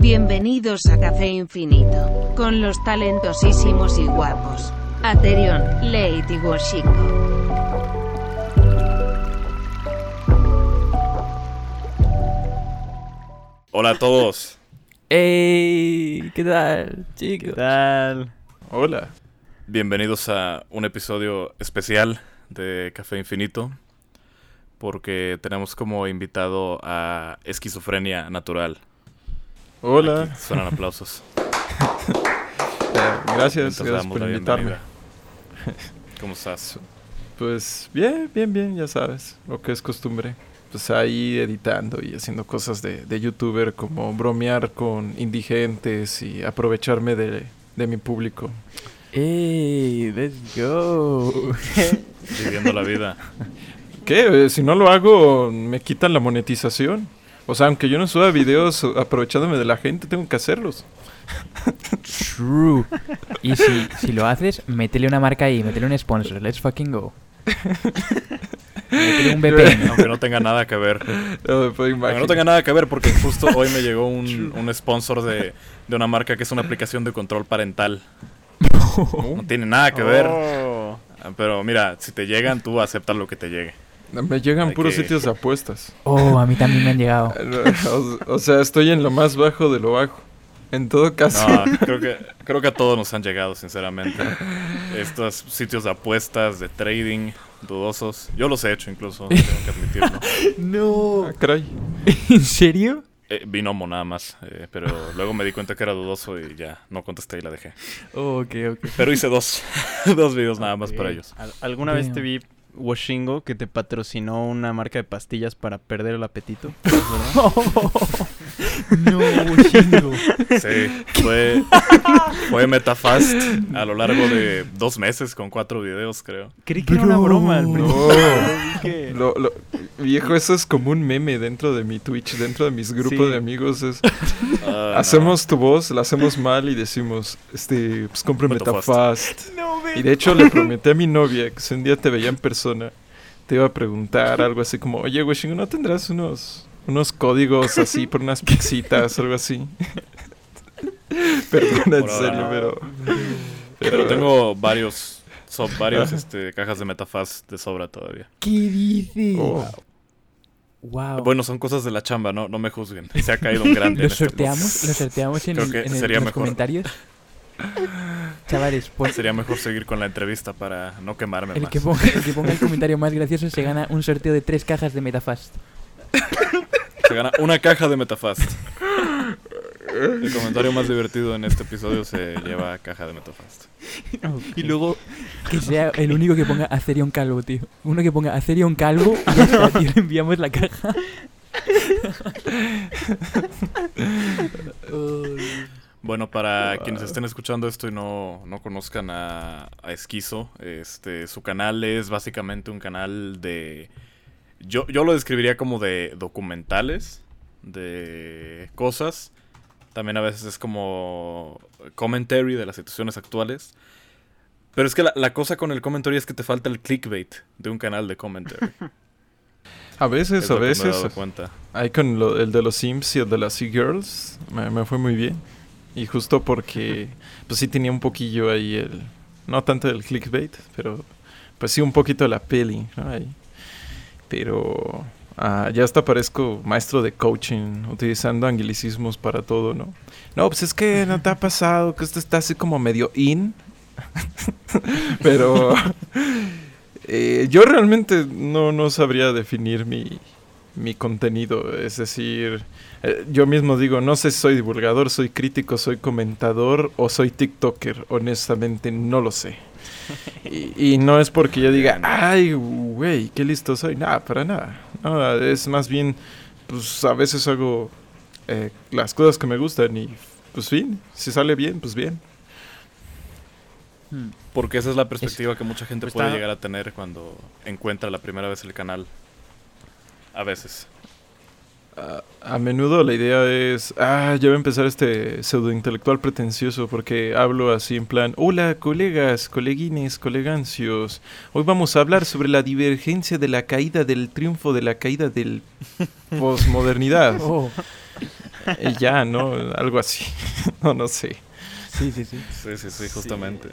Bienvenidos a Café Infinito, con los talentosísimos y guapos. Aterion, Lady Washiko. Hola a todos. ¡Ey! ¿Qué tal, ¿Qué chicos? tal? Hola. Bienvenidos a un episodio especial de Café Infinito. Porque tenemos como invitado a Esquizofrenia Natural. Hola. Aquí suenan aplausos. Gracias, gracias por invitarme. ¿Cómo estás? Pues bien, bien, bien, ya sabes, lo que es costumbre. Pues ahí editando y haciendo cosas de, de youtuber como bromear con indigentes y aprovecharme de, de mi público. ¡Ey! ¡Let's go! Viviendo la vida. ¿Qué? Eh, Si no lo hago, me quitan la monetización. O sea, aunque yo no suba videos aprovechándome de la gente, tengo que hacerlos. True. Y si, si lo haces, métele una marca ahí, métele un sponsor. Let's fucking go. Métele un VPN. Aunque no tenga nada que ver. No me puedo Aunque no tenga nada que ver porque justo hoy me llegó un, un sponsor de, de una marca que es una aplicación de control parental. No tiene nada que ver. Oh. Pero mira, si te llegan, tú aceptas lo que te llegue. Me llegan puros que- sitios de apuestas. Oh, a mí también me han llegado. O, o sea, estoy en lo más bajo de lo bajo. En todo caso. No, creo que, creo que a todos nos han llegado, sinceramente. Estos sitios de apuestas, de trading, dudosos. Yo los he hecho incluso, tengo que admitirlo. ¡No! Ah, caray. ¿En serio? Eh, binomo nada más, eh, pero luego me di cuenta que era dudoso y ya no contesté y la dejé. Oh, ok, ok. Pero hice dos, dos videos nada más para ellos. Al- ¿Alguna vez te vi Washingo que te patrocinó una marca de pastillas para perder el apetito? No, chingo. Sí, fue, fue Metafast a lo largo de dos meses con cuatro videos, creo. Creí que era una Bro. broma al principio. No. Vi que- Lo- lo- viejo, eso es como un meme dentro de mi Twitch, dentro de mis grupos Sí. de amigos. Es, Ah, no. hacemos tu voz, la hacemos mal y decimos, este, pues compre Metafast. Metafast. No, Y de hecho le prometí a mi novia que si un día te veía en persona, te iba a preguntar algo así como, oye, güey, ¿no tendrás unos, unos códigos así por unas pixitas o algo así? Perdona, en serio, pero... Pero tengo varios, son varios este, cajas de Metafast de sobra todavía. ¿Qué dices? Oh. Wow. Bueno, son cosas de la chamba, no, no me juzguen. Se ha caído un grande. ¿Lo este sorteamos? ¿Lo sorteamos en, el- que en el- sería en los mejor. comentarios? Chavales, pues Sería mejor seguir con la entrevista para no quemarme el más. que, ponga, el que ponga el comentario más gracioso se gana un sorteo de tres cajas de Metafast. Se gana una caja de Metafast. El comentario más divertido en este episodio se lleva caja de Metafast. Y luego que sea el único que ponga Acerion Calvo, tío. Uno que ponga Acerion Calvo y ya está, tío. Le enviamos la caja. Bueno, para quienes estén escuchando esto y no, no conozcan a, a Esquizo, este, su canal es básicamente un canal de... Yo, yo lo describiría como de documentales, de cosas. También a veces es como commentary de las situaciones actuales. Pero es que la, la cosa con el commentary es que te falta el clickbait de un canal de commentary. A veces, Es a veces, dado cuenta. ahí con lo- el de los Sims y el de las Sea-Girls, me, me fue muy bien. Y justo porque, pues sí tenía un poquillo ahí el, no tanto el clickbait, pero pues sí un poquito de la peli, ¿no? Ahí. Pero ah, ya hasta parezco maestro de coaching, utilizando anglicismos para todo, ¿no? No, pues es que no te ha pasado que esto está así como medio in. pero eh, yo realmente no, no sabría definir mi, mi contenido. Es decir, eh, yo mismo digo, no sé si soy divulgador, soy crítico, soy comentador o soy TikToker. Honestamente, no lo sé. Y, y no es porque yo diga, ay, güey, qué listo soy. Nada, para nada. No, es más bien, pues a veces hago eh, las cosas que me gustan y, pues fin, si sale bien, pues bien. Hmm. Porque esa es la perspectiva que mucha gente pues puede está- llegar a tener cuando encuentra la primera vez el canal. A veces. A, a menudo la idea es, ah, ya voy a empezar este pseudo intelectual pretencioso porque hablo así en plan, hola colegas, coleguines, colegancios, hoy vamos a hablar sobre la divergencia de la caída del triunfo de la caída del posmodernidad. Oh, y ya, ¿no? Algo así. no, no sé. Sí, sí, sí. Sí, sí, sí, justamente.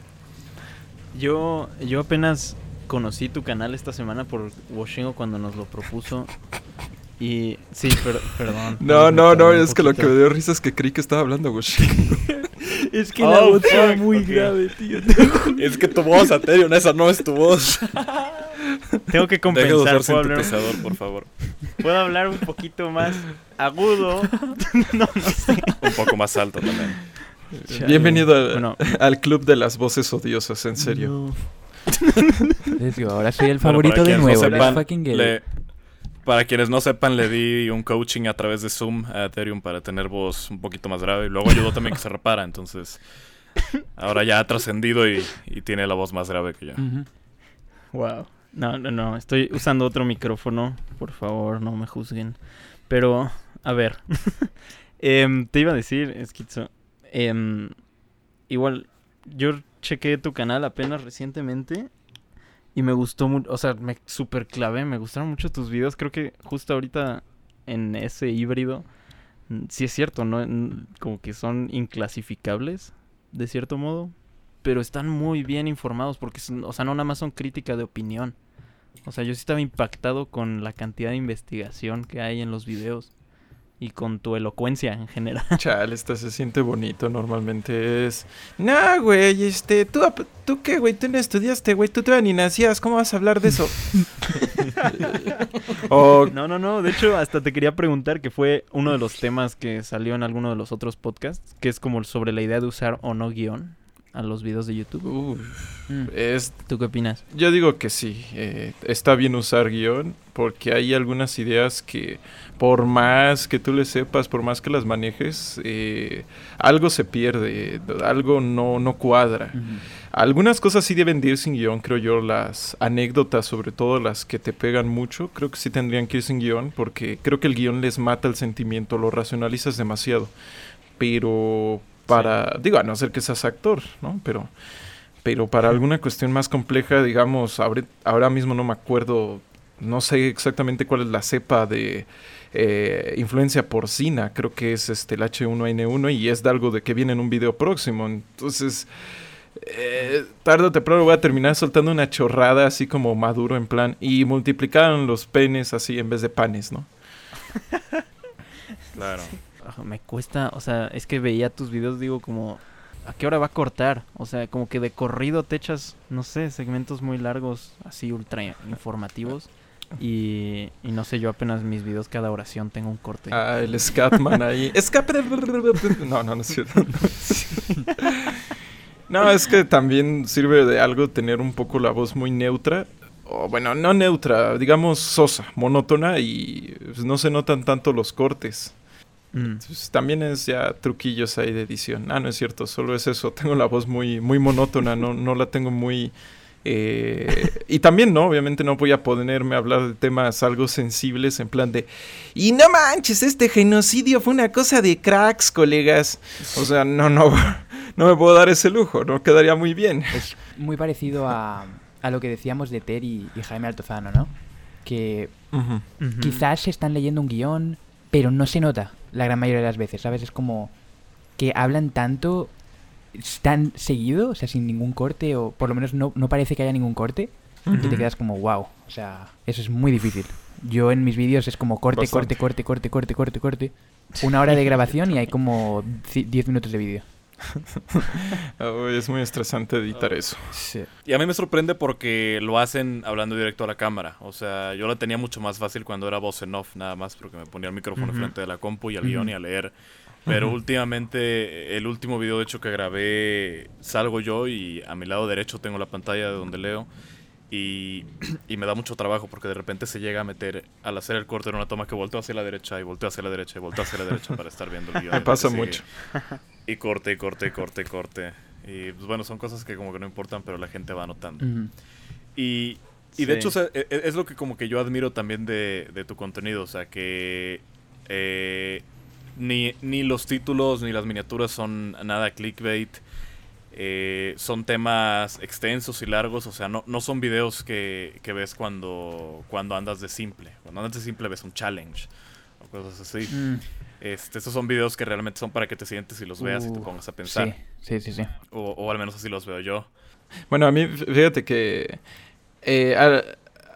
Yo, yo apenas conocí tu canal esta semana por Washingo cuando nos lo propuso. Y sí, per- perdón. No, no, no, es que lo que me dio risa es que creí que estaba hablando Gushi. Es que Oh, la voz era fuck, muy grave, tío. Es que tu voz, Aterion, esa no es tu voz. Tengo que Deja de compensar. usar ¿Puedo hablar, sintetizador, por favor. puedo hablar un poquito más agudo. no, no sé. Un poco más alto también. Chale. Bienvenido al, Bueno. al club de las voces odiosas, en serio. No. Les digo, ahora soy el favorito de nuevo. sepan, fucking get le- it. Para quienes no sepan, le di un coaching a través de Zoom a Ethereum para tener voz un poquito más grave. Y luego ayudó también que se repara. Entonces, ahora ya ha trascendido y, tiene la voz más grave que yo. Wow. No, no, no. Estoy usando otro micrófono. Por favor, no me juzguen. Pero, a ver. Em, te iba a decir, Esquizo. em, igual, yo chequé tu canal apenas recientemente. Y me gustó mucho. O sea, me super clavé. Me gustaron mucho tus videos. Creo que justo ahorita en ese híbrido. Sí es cierto, ¿no? Como que son inclasificables. De cierto modo pero están muy bien informados porque, o sea, no nada más son crítica de opinión. O sea, yo sí estaba impactado con la cantidad de investigación que hay en los videos y con tu elocuencia en general. Chale, esta se siente bonito. Normalmente es. Nah, güey, este. ¿Tú, ¿Tú qué, güey? Tú no estudiaste, güey. Tú todavía ni nacías. ¿Cómo vas a hablar de eso? o. No, no, no, de hecho hasta te quería preguntar que fue uno de los temas que salió en alguno de los otros podcasts, que es como sobre la idea de usar o no guion a los videos de YouTube. Uf, Mm. es ¿Tú qué opinas? Yo digo que sí, eh, está bien usar guion porque hay algunas ideas que por más que tú le sepas, por más que las manejes, eh, algo se pierde, algo no, no cuadra. Algunas cosas sí deben de ir sin guion, creo yo, las anécdotas, sobre todo las que te pegan mucho, creo que sí tendrían que ir sin guion porque creo que el guion les mata el sentimiento, lo racionalizas demasiado. Pero para, digo, a no ser que seas actor, ¿no? Pero pero para alguna cuestión más compleja, digamos, ahora, ahora mismo no me acuerdo, no sé exactamente cuál es la cepa de eh, influencia porcina, creo que es este el H1N1 y es de algo de que viene en un video próximo, entonces eh, tarde o temprano voy a terminar soltando una chorrada así como maduro en plan y multiplicaron los penes así en vez de panes, ¿no? Claro. Me cuesta, o sea, es que veía tus videos, digo, como, ¿a qué hora va a cortar? O sea, como que de corrido te echas, no sé, segmentos muy largos, así ultra informativos. Y, y no sé, yo apenas mis videos, cada oración tengo un corte. Ah, el Scatman ahí. Escape. No, no, no es cierto. No, es que también sirve de algo tener un poco la voz muy neutra. O bueno, no neutra, digamos sosa, monótona y pues, no se notan tanto los cortes. Mm. También es ya truquillos ahí de edición. Ah, no es cierto, solo es eso. Tengo la voz muy, muy monótona, no, no la tengo muy... eh, y también, ¿no? Obviamente no voy a ponerme a hablar de temas algo sensibles en plan de... Y no manches, este genocidio fue una cosa de cracks, colegas. O sea, no, no, no me puedo dar ese lujo, no quedaría muy bien. Es muy parecido a, a lo que decíamos de Ter y, y Jaime Altozano, ¿no? Que quizás se están leyendo un guion, pero no se nota la gran mayoría de las veces, ¿sabes? Es como que hablan tanto, tan seguido, o sea, sin ningún corte, o por lo menos no, no parece que haya ningún corte, y te Ujú. quedas como, wow, o sea, eso es muy difícil. Yo en mis vídeos es como corte, Bastante. corte, corte, corte, corte, corte, corte. Una hora de grabación y hay como ci- 10 minutos de vídeo. Oh, es muy estresante editar eso. Sí. Y a mí me sorprende porque lo hacen hablando directo a la cámara. O sea, yo la tenía mucho más fácil cuando era voz en off, nada más, porque me ponía el micrófono Ujú. frente de la compu y al Ujú. guion y a leer. Pero Ujú. últimamente, el último video de hecho que grabé, salgo yo y a mi lado derecho tengo la pantalla de donde leo. Y, y me da mucho trabajo porque de repente se llega a meter al hacer el corte en una toma que volteo hacia la derecha y volteo hacia la derecha y volteo hacia la derecha para estar viendo el guion. Me pasa mucho. Y corte, y corte, y corte, y corte. Y pues bueno, son cosas que como que no importan, pero la gente va notando. Y, y de hecho, o sea, e- e- es, lo que como que yo admiro también de, de tu contenido. O sea, que eh, ni, ni los títulos ni las miniaturas son nada clickbait. Eh, son temas extensos y largos. O sea, no, no son videos que, que ves cuando, cuando andas de simple. Cuando andas de simple ves un challenge o cosas así. Mm. Este, estos son videos que realmente son para que te sientes y los veas y te pongas a pensar. Sí, sí, sí, sí. O, o al menos así los veo yo. Bueno, a mí, fíjate que eh, ha-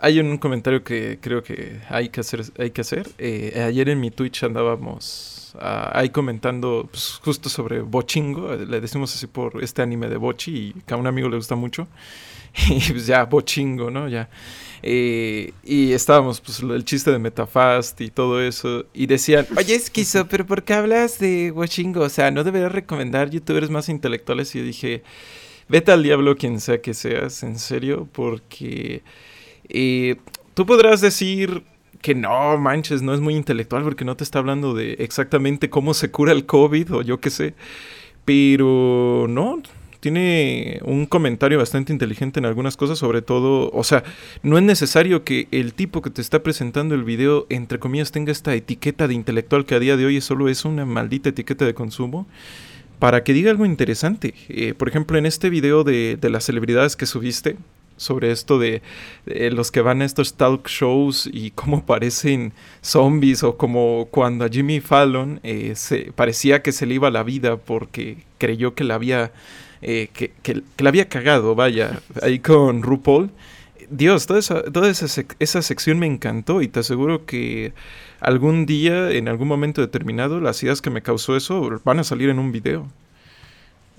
hay un comentario que creo que hay que hacer. Hay que hacer. Eh, ayer en mi Twitch andábamos ah, ahí comentando pues, justo sobre Bochingo. eh, Le decimos así por este anime de Bochi y que a un amigo le gusta mucho. Y pues ya, Bochingo, ¿no? Ya. Eh, y estábamos, pues, el chiste de Metafast y todo eso. Y decían, oye, Esquizo, pero ¿por qué hablas de Bochingo? O sea, ¿no deberías recomendar youtubers más intelectuales? Y yo dije, vete al diablo quien sea que seas, en serio, porque eh, tú podrás decir que no, manches, no es muy intelectual porque no te está hablando de exactamente cómo se cura el COVID o yo qué sé, pero no, tiene un comentario bastante inteligente en algunas cosas, sobre todo, o sea, no es necesario que el tipo que te está presentando el video, entre comillas, tenga esta etiqueta de intelectual que a día de hoy solo es una maldita etiqueta de consumo para que diga algo interesante. Eh, por ejemplo, en este video de, de las celebridades que subiste, sobre esto de, de los que van a estos talk shows y cómo parecen zombies o como cuando a Jimmy Fallon eh, se, parecía que se le iba la vida porque creyó que la había, eh, que, que- que la había cagado, vaya, ahí con RuPaul. Dios, toda, esa, toda esa, sec- esa sección me encantó y te aseguro que algún día, en algún momento determinado, las ideas que me causó eso van a salir en un video.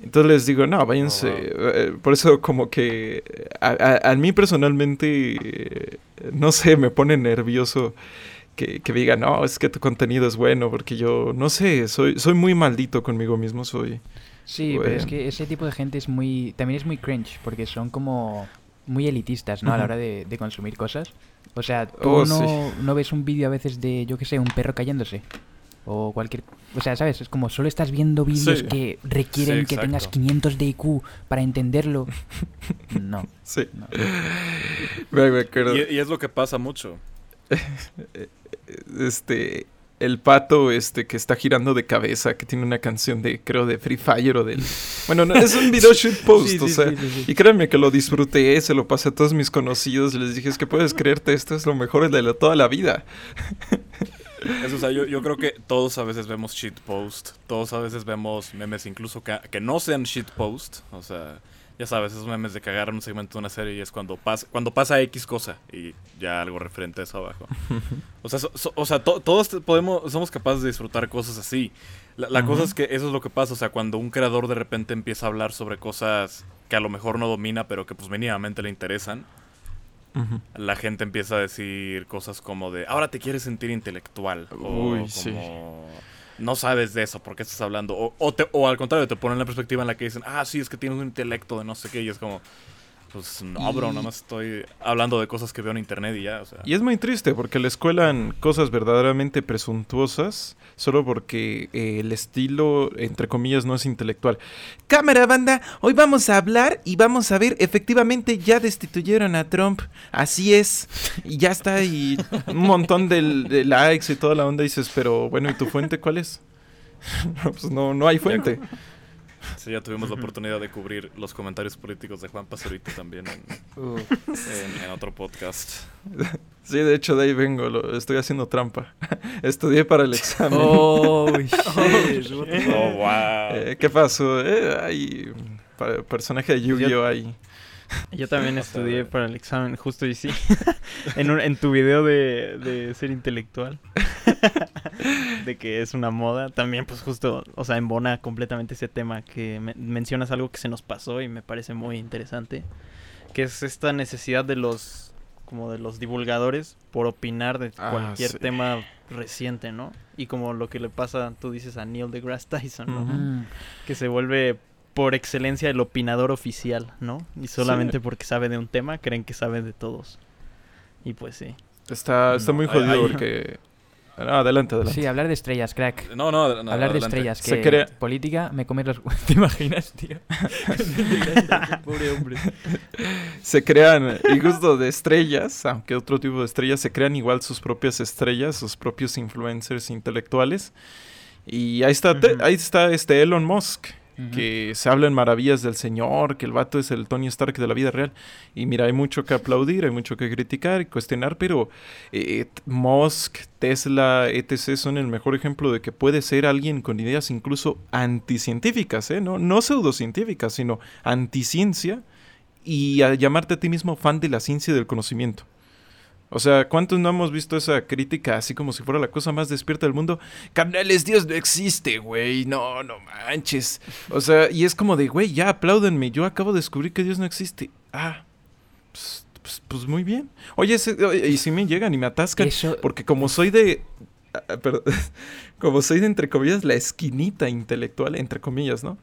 Entonces les digo, no, váyanse. Oh, wow. eh, por eso como que a, a- a mí personalmente, eh, no sé, me pone nervioso que, que diga, no, es que tu contenido es bueno, porque yo, no sé, soy, soy muy maldito conmigo mismo, soy... Sí, pero es que ese tipo de gente es muy. También es muy cringe, porque son como muy elitistas, ¿no? A la hora de, de consumir cosas. O sea, tú Oh, no, sí. no ves un vídeo a veces de, yo qué sé, un perro cayéndose. O cualquier. O sea, ¿sabes? Es como solo estás viendo vídeos Sí. que requieren Sí, que tengas exacto. 500 de IQ para entenderlo. No. Sí. no. Me- me acuerdo. Y, y es lo que pasa mucho. este el pato este que está girando de cabeza que tiene una canción de creo de Free Fire o del bueno no, es un video shoot post Sí, o sí, sea sí, sí, sí. y créanme que lo disfruté se lo pasé a todos mis conocidos les dije es que puedes creerte esto es lo mejor de la- toda la vida Eso, o sea, yo, yo creo que todos a veces vemos shitpost, todos a veces vemos memes incluso que, que no sean shitpost, o sea, ya sabes, esos memes de cagar un segmento de una serie y es cuando pasa, cuando pasa X cosa y ya algo referente a eso abajo. O sea, so- so- o sea to- todos podemos, somos capaces de disfrutar cosas así. La, la cosa es que eso es lo que pasa, o sea, cuando un creador de repente empieza a hablar sobre cosas que a lo mejor no domina, pero que pues mínimamente le interesan, La gente empieza a decir cosas como de, ahora te quieres sentir intelectual. O como, no sabes de eso, ¿por qué estás hablando? O, o, te- o al contrario, te ponen la perspectiva en la que dicen, ah, sí, es que tienes un intelecto de no sé qué. Y es como, pues no, bro, Y- nada más estoy hablando de cosas que veo en internet y ya, o sea. y es muy triste porque les cuelan cosas verdaderamente presuntuosas solo porque eh, el estilo entre comillas no es intelectual Cámara, banda. Hoy vamos a hablar y vamos a ver, efectivamente ya destituyeron a Trump. Así es. Y ya está, y un montón del- de, likes y toda la onda. Dices, pero bueno, ¿y tu fuente cuál es? No, pues no, no hay fuente. Sí, ya tuvimos la oportunidad de cubrir los comentarios políticos de Juan Pazurito también en, Uh, en- en otro podcast. Sí, de hecho, de ahí vengo. Lo, estoy haciendo trampa. Estudié para el examen. Oh, shit. Oh, wow. Eh, ¿Qué pasó? Eh, hay personaje de Yu-Gi-Oh! ahí. Yo también O sea, estudié para el examen, justo y sí. en, un- en tu video de, de ser intelectual. de que es una moda. También, pues justo, o sea, embona completamente ese tema que me- mencionas algo que se nos pasó y me parece muy interesante. Que es esta necesidad de los, como de los divulgadores por opinar de Ah, cualquier sí. tema reciente, ¿no? Y como lo que le pasa, tú dices, a Neil deGrasse Tyson, ¿no? Que se vuelve por excelencia el opinador oficial, ¿no? Y solamente Sí. porque sabe de un tema, creen que sabe de todos. Y pues sí. Está, está No, muy jodido hay- porque... No, adelante, adelante. Sí, hablar de estrellas, crack. No, no, no, Hablar de adelante. estrellas, Se que crea- política me comes los... ¿Te imaginas, tío? Pobre hombre. se crean, y justo de estrellas, aunque otro tipo de estrellas, se crean igual sus propias estrellas, sus propios influencers intelectuales. Y ahí está, ahí está este Elon Musk. Que se hablan maravillas del señor, que el vato es el Tony Stark de la vida real. Y mira, hay mucho que aplaudir, hay mucho que criticar y cuestionar, pero eh, Musk, Tesla, etc. son el mejor ejemplo de que puede ser alguien con ideas incluso anticientíficas, ¿eh? no, no pseudocientíficas, sino anticiencia y a llamarte a ti mismo fan de la ciencia y del conocimiento. O sea, ¿cuántos no hemos visto esa crítica así como si fuera la cosa más despierta del mundo? Carnales, Dios no existe, güey. No, no manches. O sea, y es como de, güey, ya apláudenme. Yo acabo de descubrir que Dios no existe. Ah, pues, pues, pues muy bien. Oye, y si me llegan y me atascan. Eso, Porque como soy de. ah, perdón, como soy de, entre comillas, la esquinita intelectual, entre comillas, ¿no?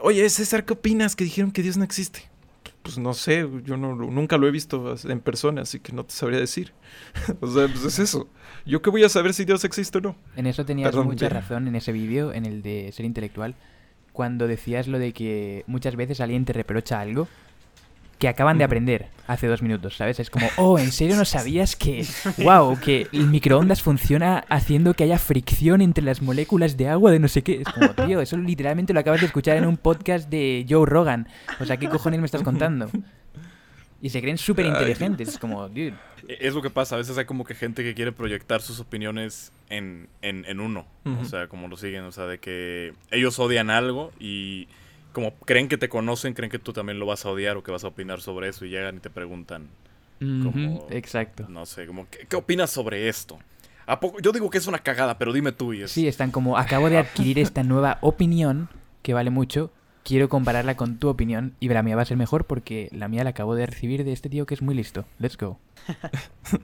Oye, César, ¿qué opinas que dijeron que Dios no existe? Pues no sé, yo no, nunca lo he visto en persona, así que no te sabría decir. o sea, pues es eso. ¿Yo qué voy a saber si Dios existe o no? En eso tenías Perdón, mucha bien. razón en ese vídeo, en el de ser intelectual, cuando decías lo de que muchas veces alguien te reprocha algo que acaban de aprender hace dos minutos, ¿sabes? Es como, oh, ¿en serio no sabías que, wow, que el microondas funciona haciendo que haya fricción entre las moléculas de agua de no sé qué? Es como, tío, eso literalmente lo acabas de escuchar en un podcast de Joe Rogan. O sea, ¿qué cojones me estás contando? Y se creen súper inteligentes. Es como, dude. E- Es lo que pasa, a veces hay como que gente que quiere proyectar sus opiniones en, en, en uno. Ujú. O sea, como lo siguen, o sea, de que ellos odian algo y como creen que te conocen, creen que tú también lo vas a odiar o que vas a opinar sobre eso y llegan y te preguntan, Como- Ujú, Exacto. no sé, como, ¿qué, qué opinas sobre esto? ¿A poco? Yo digo que es una cagada, pero dime tú y es... Sí, están como, acabo de adquirir esta nueva opinión que vale mucho. Quiero compararla con tu opinión y la mía va a ser mejor porque la mía la acabo de recibir de este tío que es muy listo. Let's go.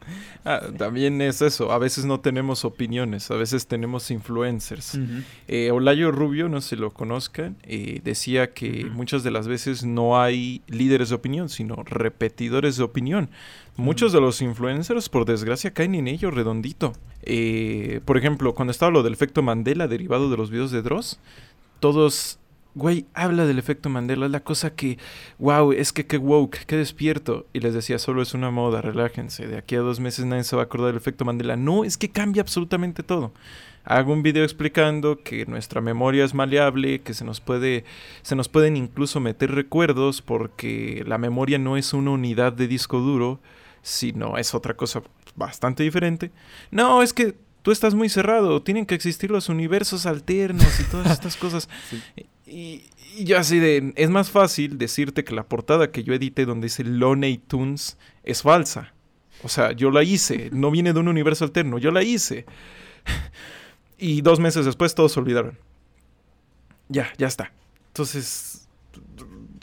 Ah, también es eso. A veces no tenemos opiniones, a veces tenemos influencers. Eh, Olayo Rubio, no si lo conozcan, eh, decía que muchas de las veces no hay líderes de opinión, sino repetidores de opinión. Muchos de los influencers, por desgracia, caen en ello redondito. Eh, por ejemplo, cuando estaba lo del efecto Mandela derivado de los videos de Dross, todos, güey, habla del efecto Mandela, es la cosa que, wow, es que qué woke, qué despierto. Y les decía, solo es una moda, relájense, de aquí a dos meses nadie se va a acordar del efecto Mandela. No, es que cambia absolutamente todo hago un video explicando que nuestra memoria es maleable, que se nos puede se nos pueden incluso meter recuerdos porque la memoria no es una unidad de disco duro, sino es otra cosa bastante diferente. No, es que tú estás muy cerrado, tienen que existir los universos alternos y todas estas cosas. Y, y así de, es más fácil decirte que la portada que yo edité donde dice Loney Tunes es falsa. O sea, yo la hice, no viene de un universo alterno, yo la hice. Y dos meses después todos se olvidaron. Ya, ya está. Entonces,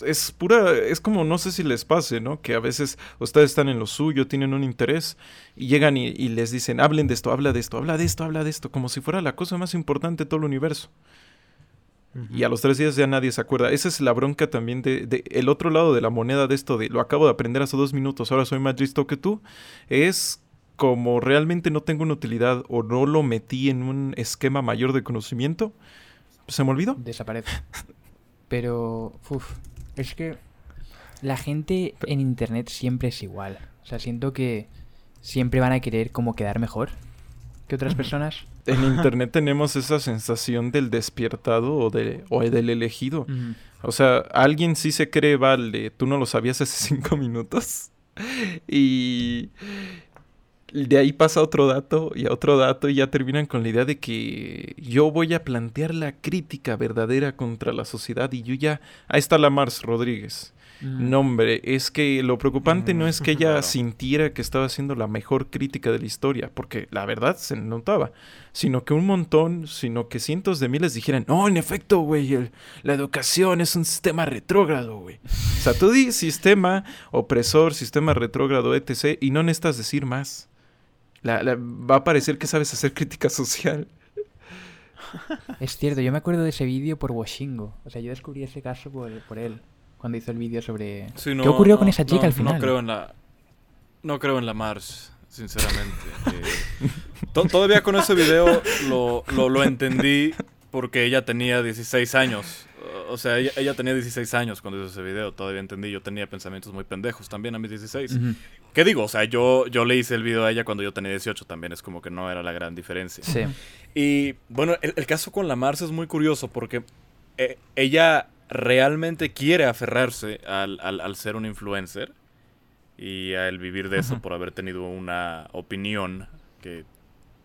es pura, es como, no sé si les pase, ¿no? Que a veces ustedes están en lo suyo, tienen un interés y llegan y, y les dicen, hablen de esto, habla de esto, habla de esto, habla de esto, como si fuera la cosa más importante de todo el universo. Y a los tres días ya nadie se acuerda. Esa es la bronca también de, de el otro lado de la moneda de esto de lo acabo de aprender hace dos minutos, ahora soy más listo que tú. Es como realmente no tengo una utilidad o no lo metí en un esquema mayor de conocimiento, se me olvidó. Desaparece. Pero, uf, es que la gente en internet siempre es igual. O sea, siento que siempre van a querer como quedar mejor que otras personas. En internet tenemos esa sensación del despiertado o, de, o del elegido. O sea, alguien sí se cree, vale, tú no lo sabías hace cinco minutos. Y de ahí pasa otro dato y a otro dato y ya terminan con la idea de que yo voy a plantear la crítica verdadera contra la sociedad y yo ya... Ahí está la Mars Rodríguez. Mm. No, hombre, es que lo preocupante no es que ella Claro. sintiera que estaba haciendo la mejor crítica de la historia, porque la verdad se notaba, sino que un montón, sino que cientos de miles dijeran, no, en efecto, güey, la educación es un sistema retrógrado, güey. O sea, tú di sistema opresor, sistema retrógrado, etc., y no necesitas decir más. La- la- va a parecer que sabes hacer crítica social. Es cierto, yo me acuerdo de ese vídeo por Washingo. O sea, yo descubrí ese caso por, por él. Cuando hizo el vídeo sobre... Sí, ¿Qué no, ocurrió con esa chica no, al final? No creo en la. No creo en la Mars, sinceramente. Eh, to- todavía con ese video lo, lo, lo entendí porque ella tenía 16 años. O sea, ella, ella tenía 16 años cuando hizo ese video. Todavía entendí. Yo tenía pensamientos muy pendejos también a mis 16. Ujú. ¿Qué digo? O sea, yo, yo le hice el video a ella cuando yo tenía 18. También es como que no era la gran diferencia. Sí. Y bueno, el, el caso con la Mars es muy curioso porque eh, ella realmente quiere aferrarse al, al- al ser un influencer y al vivir de eso por haber tenido una opinión que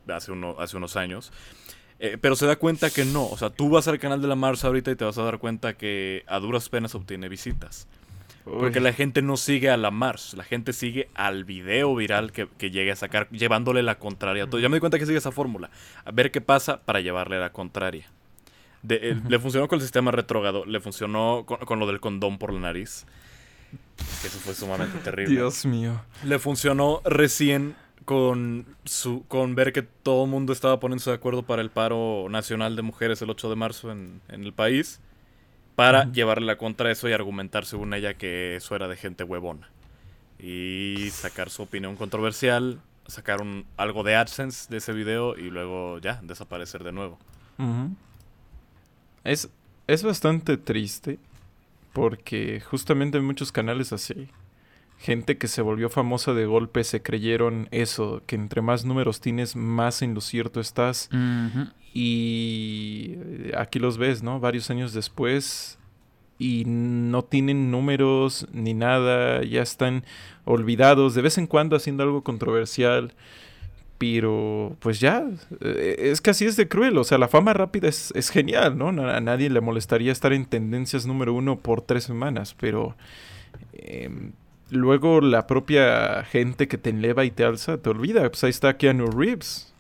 hace, uno, hace unos años. Eh, pero se da cuenta que no. O sea, tú vas al canal de la Mars ahorita y te vas a dar cuenta que a duras penas obtiene visitas. Porque la gente no sigue a la Mars, la gente sigue al video viral que, que llegue a sacar, llevándole la contraria. a todo. Ya me di cuenta que sigue esa fórmula. A ver qué pasa para llevarle la contraria. De- eh, Le funcionó con el sistema retrógrado, le funcionó con, con lo del condón por la nariz. Eso fue sumamente terrible. Dios mío. Le funcionó recién con su con ver que todo el mundo estaba poniéndose de acuerdo para el paro nacional de mujeres el 8 de marzo en, en el país. Para Ujú. llevarle la contra eso y argumentar según ella que eso era de gente huevona. Y sacar su opinión controversial, sacar un, algo de AdSense de ese video y luego ya, desaparecer de nuevo. Ujú. Es, es bastante triste porque justamente hay muchos canales así. Gente que se volvió famosa de golpe se creyeron eso, que entre más números tienes, más en lo cierto estás. Y aquí los ves, ¿no? Varios años después y no tienen números ni nada, ya están olvidados, de vez en cuando haciendo algo controversial, pero pues ya, eh, es que así es de cruel, o sea, la fama rápida es, es genial, ¿no? A nadie le molestaría estar en tendencias número uno por tres semanas, pero em, luego la propia gente que te eleva y te alza te olvida, pues ahí está Keanu Reeves.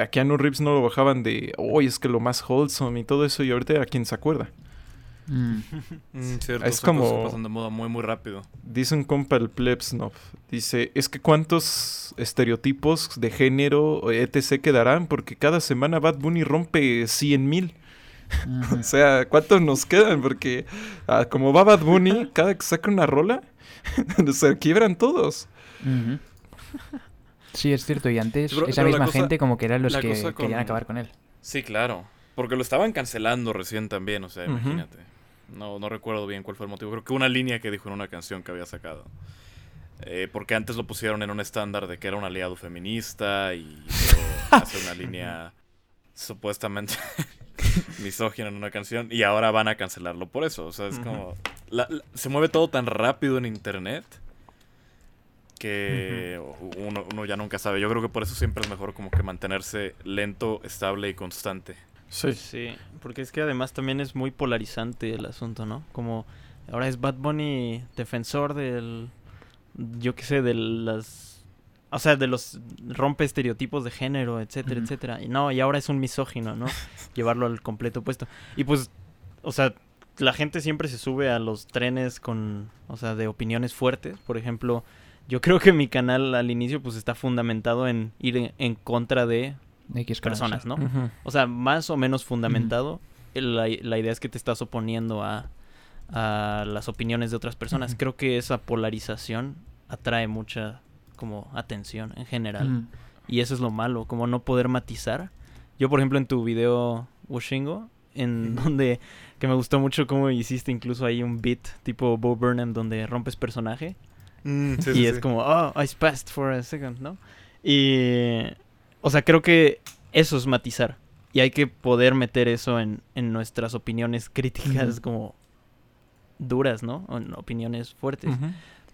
A Keanu Reeves no lo bajaban de, hoy es que lo más wholesome y todo eso, y ahorita a quién se acuerda. Mm. cierto, Es como- pasan de moda muy muy rápido. Dice un compa el Plebsnov. Dice, es que cuántos estereotipos de género, etc. quedarán, porque cada semana Bad Bunny rompe 100 mil. O sea, ¿cuántos nos quedan? Porque ah, como va Bad Bunny, cada que saca una rola, se quiebran todos. Sí, es cierto. Y antes Pero- esa pero misma cosa- gente como que eran los que con- querían acabar con él. Sí, claro. Porque lo estaban cancelando recién también, o sea, imagínate. No, no recuerdo bien cuál fue el motivo. Creo que una línea que dijo en una canción que había sacado. Eh, porque antes lo pusieron en un estándar de que era un aliado feminista y hace una línea supuestamente misógina en una canción y ahora van a cancelarlo por eso. O sea, es como... la- la- se mueve todo tan rápido en internet que uno, uno ya nunca sabe. Yo creo que por eso siempre es mejor como que mantenerse lento, estable y constante. Sí. Sí, porque es que además también es muy polarizante el asunto, ¿no? Como ahora es Bad Bunny defensor del, yo qué sé, de las, o sea, de los rompe estereotipos de género, etcétera, etcétera. Y no, y ahora es un misógino, ¿no? Llevarlo al completo opuesto. Y pues, o sea, la gente siempre se sube a los trenes con, o sea, de opiniones fuertes. Por ejemplo, yo creo que mi canal al inicio pues está fundamentado en ir en, en contra De X personas. ¿no? O sea, más o menos fundamentado. La, la idea es que te estás oponiendo a, a las opiniones de otras personas. Creo que esa polarización atrae mucha como atención en general. Mm. Y eso es lo malo, como no poder matizar. Yo, por ejemplo, en tu video Washingo, en donde que me gustó mucho cómo hiciste incluso ahí un beat tipo Bo Burnham donde rompes personaje y es como, oh, I spazzed for a second, ¿no? Y, o sea, creo que eso es matizar. Y hay que poder meter eso en, en nuestras opiniones críticas como duras, ¿no? O en opiniones fuertes.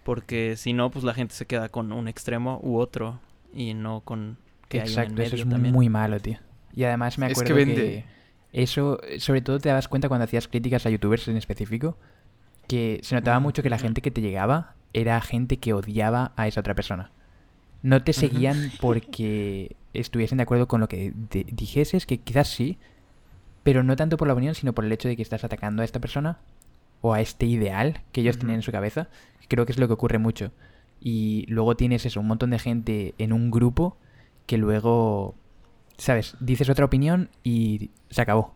Porque si no, pues la gente se queda con un extremo u otro y no con que hay uno en Exacto, eso medio es también. muy malo, tío. Y además me Es que acuerdo que, vende. eso, sobre todo te dabas cuenta cuando hacías críticas a youtubers en específico, que se notaba mucho que la gente que te llegaba era gente que odiaba a esa otra persona. No te seguían porque estuviesen de acuerdo con lo que di- dijeses, que quizás sí, pero no tanto por la opinión, sino por el hecho de que estás atacando a esta persona o a este ideal que ellos tienen en su cabeza. Creo que es lo que ocurre mucho. Y luego tienes eso, un montón de gente en un grupo que luego, ¿sabes? Dices otra opinión y se acabó.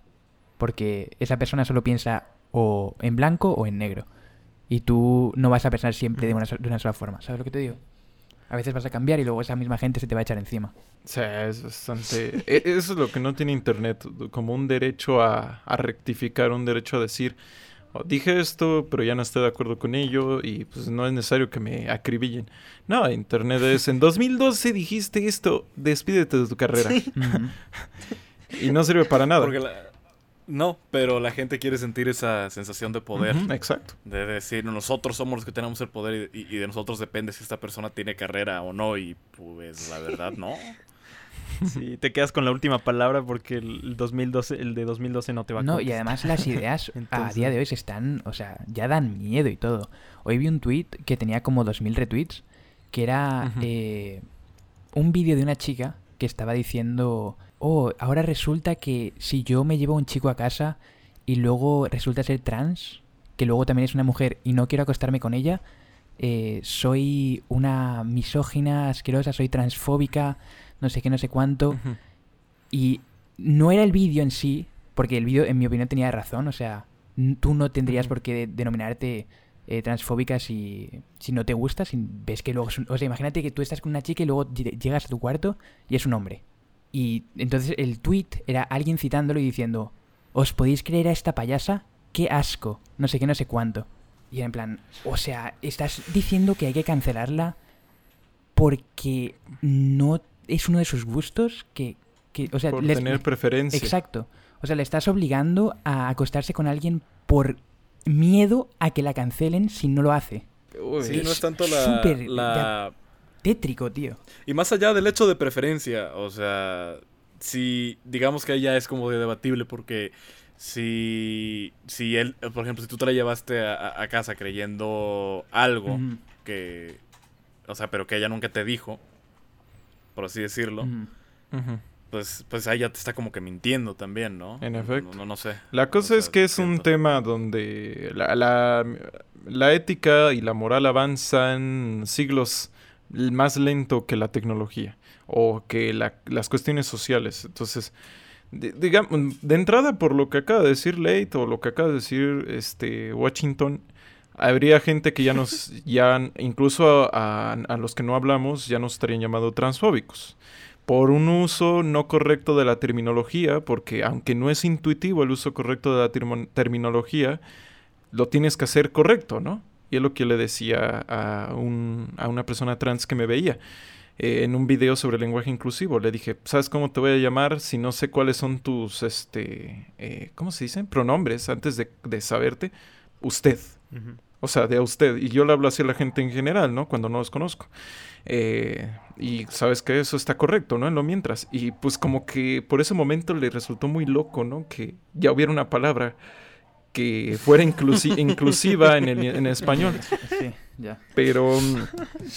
Porque esa persona solo piensa o en blanco o en negro. Y tú no vas a pensar siempre de una, de una sola forma. ¿Sabes lo que te digo? A veces vas a cambiar y luego esa misma gente se te va a echar encima. O sea, es bastante... e- Eso es lo que no tiene Internet, como un derecho a, a rectificar, un derecho a decir, "Oh, dije esto, pero ya no estoy de acuerdo con ello y pues no es necesario que me acribillen. No, Internet es, en 2012 dijiste esto, despídete de tu carrera. Y no sirve para nada. Porque la, No, pero la gente quiere sentir esa sensación de poder. Exacto. De decir, nosotros somos los que tenemos el poder y, y de nosotros depende si esta persona tiene carrera o no. Y pues la verdad, no. Sí, te quedas con la última palabra porque el 2012, el de 2012 no te va a No, y contestar. además las ideas a día de hoy se están, o sea, ya dan miedo y todo. Hoy vi un tweet que tenía como 2000 retweets, que era eh, un vídeo de una chica que estaba diciendo, oh, ahora resulta que si yo me llevo a un chico a casa y luego resulta ser trans, que luego también es una mujer y no quiero acostarme con ella, eh, soy una misógina, asquerosa, soy transfóbica, no sé qué, no sé cuánto. Y no era el vídeo en sí, porque el vídeo, en mi opinión, tenía razón. O sea, tú no tendrías por qué de- denominarte eh, transfóbica si, si no te gusta, si ves que luego es un- O sea, imagínate que tú estás con una chica y luego lle- llegas a tu cuarto y es un hombre. Y entonces el tweet era alguien citándolo y diciendo: ¿Os podéis creer a esta payasa? ¡Qué asco! No sé qué, no sé cuánto. Y era en plan, o sea, estás diciendo que hay que cancelarla porque no es uno de sus gustos que, que o sea, Por les- tener preferencia. exacto. O sea, le estás obligando a acostarse con alguien por miedo a que la cancelen si no lo hace. Uy, Sí, no es tanto la, súper- la- Tétrico, tío. Y más allá del hecho de preferencia, o sea, si digamos que ahí ya es como de debatible porque si, si él, por ejemplo, si tú te la llevaste a, casa creyendo algo que, o sea, pero que ella nunca te dijo, por así decirlo, pues, pues ahí ya te está como que mintiendo también, ¿no? En efecto. No, no sé. La cosa O es que es un tema donde la, la- la ética y la moral avanzan siglos más lento que la tecnología o que la- las cuestiones sociales. Entonces, di- digamos, de entrada por lo que acaba de decir Late o lo que acaba de decir este Washington, habría gente que ya nos, ya incluso a, a los que no hablamos, ya nos estarían llamando transfóbicos por un uso no correcto de la terminología, porque aunque no es intuitivo el uso correcto de la terminología, lo tienes que hacer correcto, ¿no? Y es lo que le decía a, un- a una persona trans que me veía eh, en un video sobre lenguaje inclusivo. Le dije, ¿sabes cómo te voy a llamar si no sé cuáles son tus, este, eh, ¿cómo se dicen? Pronombres antes de, de saberte. Usted. O sea, de a usted. Y yo le hablo así a la gente en general, ¿no? Cuando no los conozco. Eh, y sabes que eso está correcto, ¿no? En lo mientras. Y pues como que por ese momento le resultó muy loco, ¿no? Que ya hubiera una palabra que fuera inclusi- inclusiva en el, en el español. Sí, ya. Pero,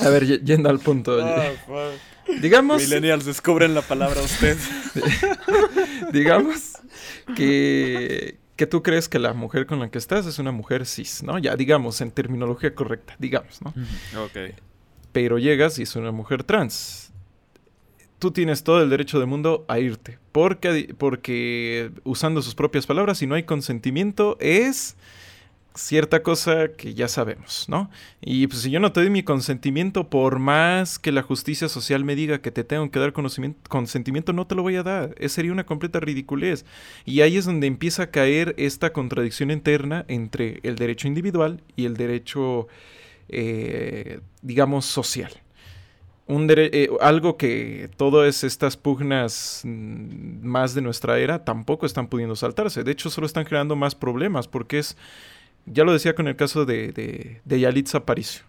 a ver, yendo al punto. Fuck. Digamos, Millennials descubren la palabra usted. digamos que, que tú crees que la mujer con la que estás es una mujer cis, ¿no? Ya, digamos, en terminología correcta, digamos, ¿no? Ok. pero llegas y es una mujer trans. Tú tienes todo el derecho del mundo a irte, porque, porque usando sus propias palabras, si no hay consentimiento, es cierta cosa que ya sabemos, ¿no? Y pues si yo no te doy mi consentimiento, por más que la justicia social me diga que te tengo que dar consentimiento, no te lo voy a dar. Eso sería una completa ridiculez. Y ahí es donde empieza a caer esta contradicción interna entre el derecho individual y el derecho eh, digamos, social. Un eh, algo que todas estas pugnas mm, más de nuestra era tampoco están pudiendo saltarse. De hecho, solo están creando más problemas porque es, ya lo decía con el caso de, de, de Yalitza Aparicio.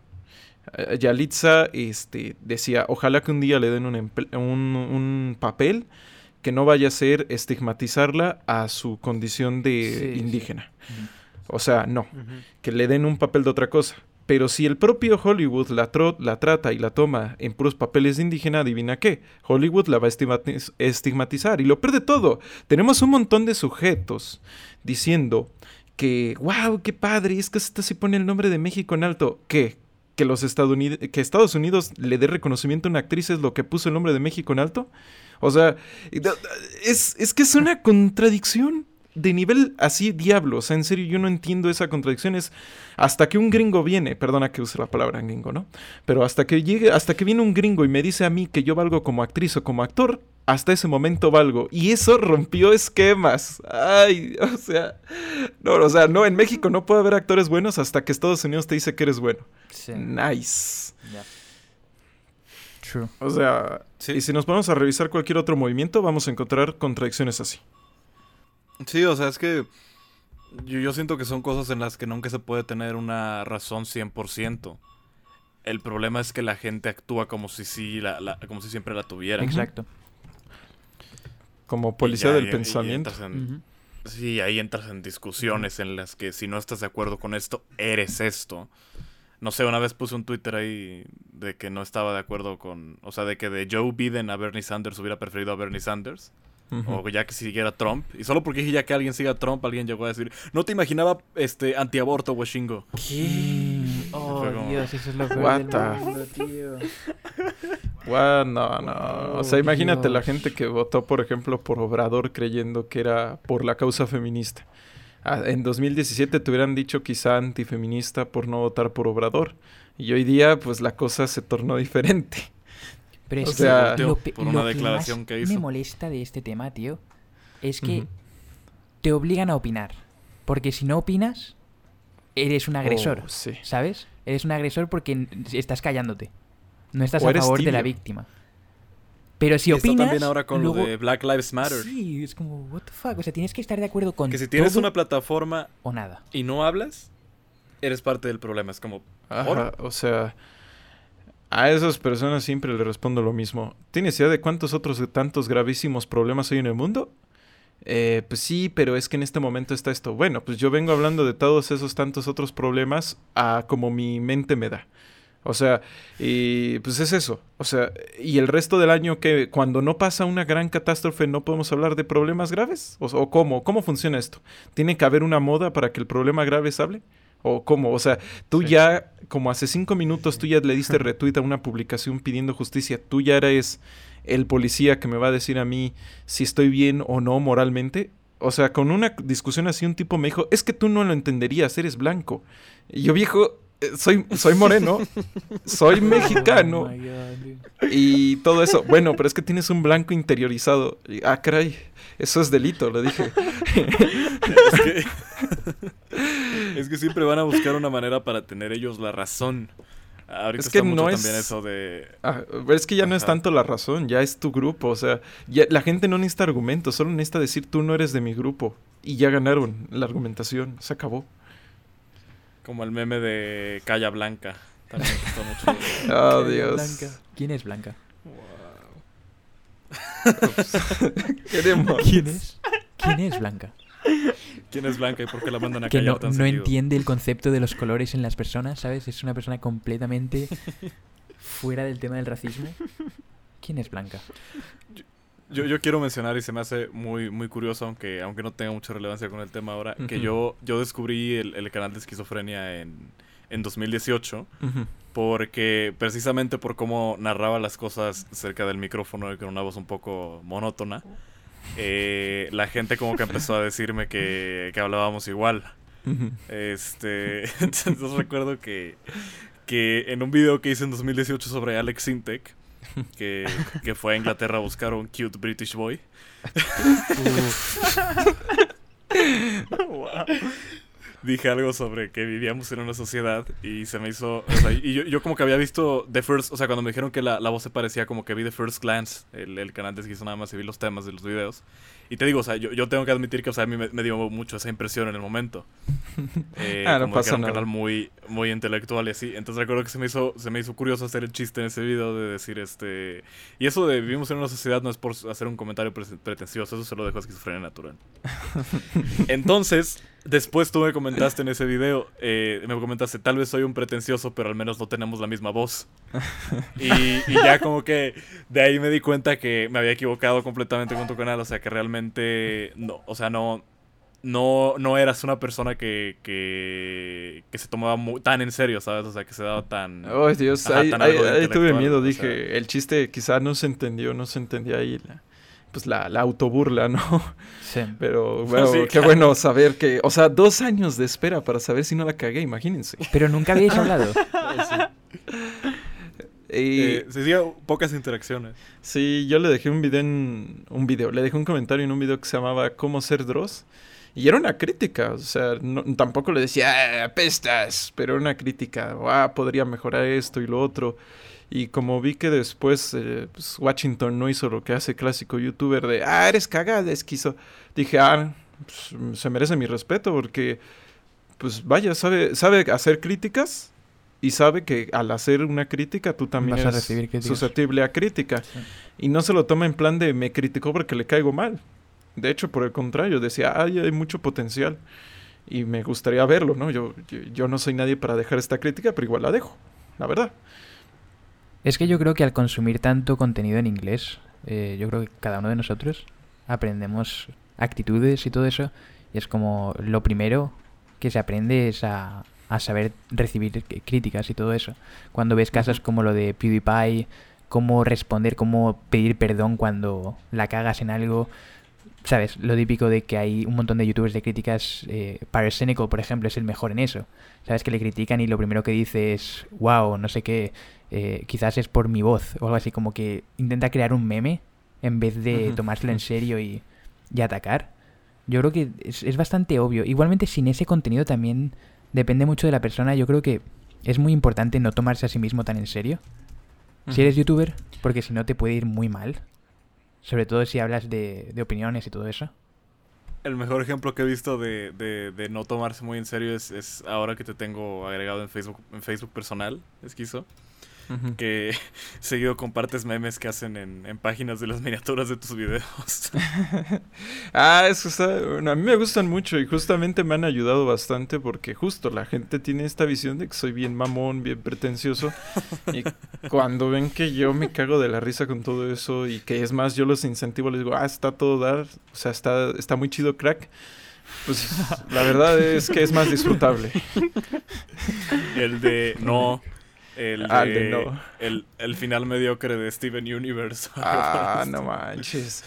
Eh, Yalitza este, decía, ojalá que un día le den un, un, un papel que no vaya a ser estigmatizarla a su condición de Sí, sí. indígena. O sea, no que le den un papel de otra cosa. Pero si el propio Hollywood la, trata y la toma en puros papeles de indígena, adivina qué, Hollywood la va a estigmatiz- estigmatizar. Y lo peor de todo, tenemos un montón de sujetos diciendo que, wow, qué padre, es que esta sí pone el nombre de México en alto. ¿Qué? Que, los Estados Unidos le dé reconocimiento a una actriz es lo que puso el nombre de México en alto. O sea, es que es una contradicción de nivel así diablo. O sea, en serio, yo no entiendo esa contradicción. Es hasta que un gringo viene, perdona que use la palabra gringo, ¿no? Pero hasta que llegue, hasta que viene un gringo y me dice a mí que yo valgo como actriz o como actor, hasta ese momento valgo. Y eso rompió esquemas. Ay, o sea, no, o sea, no, en México no puede haber actores buenos hasta que Estados Unidos te dice que eres bueno. Sí, Nice. True. O sea, Sí. y si nos ponemos a revisar cualquier otro movimiento, vamos a encontrar contradicciones así. Sí, o sea, es que yo, yo siento que son cosas en las que nunca se puede tener una razón 100%. El problema es que la gente actúa como si sí, la, la- como si siempre la tuviera. Exacto. Como policía ya- del y- pensamiento. en-. Sí, ahí entras en discusiones en las que si no estás de acuerdo con esto, eres esto. No sé, una vez puse un Twitter ahí de que no estaba de acuerdo con, o sea, de que de Joe Biden a Bernie Sanders hubiera preferido a Bernie Sanders. O ya que siguiera Trump. Y solo porque dije ya que alguien siga a Trump, alguien llegó a decir, no te imaginaba este antiaborto, Washingo. ¿Qué? Oh, como- Dios, eso es lo peor What del the mundo, tío. Guau, no, no. O sea, Oh, imagínate la gente que votó, por ejemplo, por Obrador creyendo que era por la causa feminista. Ah, En 2017 te hubieran dicho quizá antifeminista por no votar por Obrador. Y hoy día, pues la cosa se tornó diferente. Pero es O que sea- lo, Por una lo que declaración más que hizo. me molesta de este tema, tío, es que te obligan a opinar. Porque si no opinas, eres un agresor, Oh, sí. ¿sabes? Eres un agresor porque estás callándote. No estás O a favor de la víctima. Pero si opinas... también ahora con luego- lo de Black Lives Matter. Sí, es como, what the fuck. O sea, tienes que estar de acuerdo con Que si tienes todo una plataforma o nada. y no hablas, eres parte del problema. Es como, ¿ahora? Ajá, o sea, a esas personas siempre le respondo lo mismo. ¿Tienes idea de cuántos otros tantos gravísimos problemas hay en el mundo? Eh, pues sí, pero es que en este momento está esto. Bueno, pues yo vengo hablando de todos esos tantos otros problemas a como mi mente me da. O sea, y pues es eso. O sea, y el resto del año que cuando no pasa una gran catástrofe no podemos hablar de problemas graves. O, o cómo, cómo funciona esto. ¿Tiene que haber una moda para que el problema grave se hable? ¿O cómo? O sea, tú Sí. ya, como hace cinco minutos, tú ya le diste retweet a una publicación pidiendo justicia. Tú ya eres el policía que me va a decir a mí si estoy bien o no moralmente. O sea, con una discusión así, un tipo me dijo, es que tú no lo entenderías, eres blanco. Y yo, viejo, eh, soy, soy moreno, soy mexicano Oh God. y todo eso. Bueno, pero es que tienes un blanco interiorizado. Y, ah, caray, eso es delito, le dije. Es que, siempre van a buscar una manera para tener ellos la razón. Ahorita Es que está mucho no también es- eso de... Ah, es que ya no es tanto la razón, ya es tu grupo. O sea, ya, la gente no necesita argumentos, solo necesita decir tú no eres de mi grupo. Y ya ganaron la argumentación, se acabó. Como el meme de Calla Blanca. También está mucho... Oh, Qué Dios. Blanca. ¿Quién es Blanca? Queremos. ¿Quién es? ¿Quién es Blanca? ¿Quién es Blanca y por qué la mandan a Que callar no, tan no seguido? entiende el concepto de los colores en las personas, ¿sabes? Es una persona completamente fuera del tema del racismo. ¿Quién es Blanca? Yo, yo quiero mencionar y se me hace muy, muy curioso, aunque, aunque no tenga mucha relevancia con el tema ahora, que yo, yo descubrí el, el canal de esquizofrenia en, en 2018 Ujú. porque precisamente por cómo narraba las cosas cerca del micrófono y con una voz un poco monótona, eh, la gente como que empezó a decirme que, que hablábamos igual. Este, entonces recuerdo que, que en un video que hice en 2018 sobre Alex Sintek, que, que fue a Inglaterra a buscar un cute British boy, dije algo sobre que vivíamos en una sociedad y se me hizo, o sea, y yo, yo como que había visto The First, o sea, cuando me dijeron que la, la voz se parecía, como que vi The First Glance, el, el canal de Esquizo nada más y vi los temas de los videos. Y te digo, o sea, yo, yo tengo que admitir que, o sea, a mí me, me dio mucho esa impresión en el momento. Eh, Ah, no como que pasa era un nada. canal muy, muy intelectual y así. Entonces recuerdo que se me hizo, se me hizo curioso hacer el chiste en ese video de decir, este... Y eso de vivimos en una sociedad no es por hacer un comentario pre- pretencioso, eso se lo dejo a esquizofrenia natural. Entonces, después tú me comentaste en ese video, eh, me comentaste, tal vez soy un pretencioso, pero al menos no tenemos la misma voz. Y, y ya como que de ahí me di cuenta que me había equivocado completamente con tu canal, o sea que realmente no, o sea, no, no, no eras una persona que, que, que se tomaba tan en serio, ¿sabes? O sea, que se daba tan... Oh, Dios, Ajá, ahí, tan ahí- algo de ahí tuve miedo, o dije, sea. el chiste quizá no se entendió, no se entendía ahí la, pues la, la autoburla, ¿no? Sí. Pero bueno, Sí, qué claro. bueno saber que, o sea, dos años de espera para saber si no la cagué, imagínense. Pero nunca habéis hablado. Y Eh, se hacía pocas interacciones. sí, yo le dejé un video en un video, le dejé un comentario en un video que se llamaba ¿Cómo ser Dross? Y era una crítica, o sea, no- tampoco le decía, "Ah, pestas, pero era una crítica, ah, podría mejorar esto y lo otro. Y como vi que después eh, pues, Washington no hizo lo que hace clásico youtuber de, ah, eres cagada, esquizo, dije, ah, pues, se merece mi respeto porque, pues vaya, sabe, sabe hacer críticas y sabe que al hacer una crítica tú también Vas a eres recibir susceptible a crítica. Sí. Y no se lo toma en plan de me criticó porque le caigo mal. De hecho, por el contrario, decía, ay, hay mucho potencial. Y me gustaría verlo, ¿no? Yo, yo, yo no soy nadie para dejar esta crítica, pero igual la dejo, la verdad. Es que yo creo que al consumir tanto contenido en inglés, eh, yo creo que cada uno de nosotros aprendemos actitudes y todo eso. Y es como lo primero que se aprende es a, a saber recibir críticas y todo eso. Cuando ves casos como lo de PewDiePie, cómo responder, cómo pedir perdón cuando la cagas en algo. ¿Sabes? Lo típico de que hay un montón de youtubers de críticas. Eh, Pyrocynical, por ejemplo, es el mejor en eso. ¿Sabes? Que le critican y lo primero que dice es, wow, no sé qué, eh, quizás es por mi voz o algo así, como que intenta crear un meme en vez de tomárselo en serio y, y atacar. Yo creo que es, es bastante obvio. Igualmente sin ese contenido también depende mucho de la persona. Yo creo que es muy importante no tomarse a sí mismo tan en serio. Si eres youtuber, porque si no te puede ir muy mal. Sobre todo si hablas de, de opiniones y todo eso. El mejor ejemplo que he visto de, de, de no tomarse muy en serio es, es ahora que te tengo agregado en Facebook, en Facebook personal, Esquizo, Que seguido compartes memes que hacen en, en páginas de las miniaturas de tus videos. Ah, eso está. bueno, a mí me gustan mucho y justamente me han ayudado bastante porque justo la gente tiene esta visión de que soy bien mamón, bien pretencioso. Y cuando ven que yo me cago de la risa con todo eso y que es más, yo los incentivo, les digo, ah, está todo dar, o sea, está, está muy chido, crack. Pues la verdad es que es más disfrutable. el de no. El de, Ah, el de no. El, el final mediocre de Steven Universe. Ah, no manches.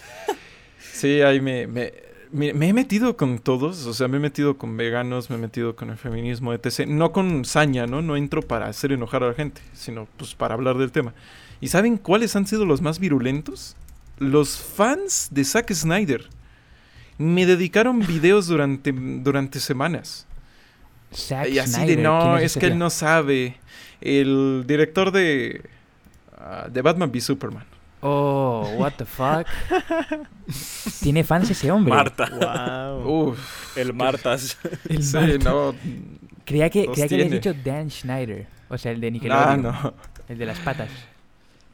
Sí, ahí me, me, me, me he metido con todos, o sea, me he metido con veganos, me he metido con el feminismo, etc. No con saña, ¿no? No entro para hacer enojar a la gente, sino pues para hablar del tema. ¿Y saben cuáles han sido los más virulentos? Los fans de Zack Snyder. Me dedicaron videos durante, durante semanas. Zack Y así Snyder, de, no, ¿quién es que él no sabe. El director de, ah, de Batman v Superman. Oh, what the fuck. Tiene fans ese hombre. Marta. Wow. Uf. El Martas. El Sí, Marta. no. Creía que, creía que habías dicho Dan Schneider. O sea, el de Ah, Nickelodeon. no. El de las patas.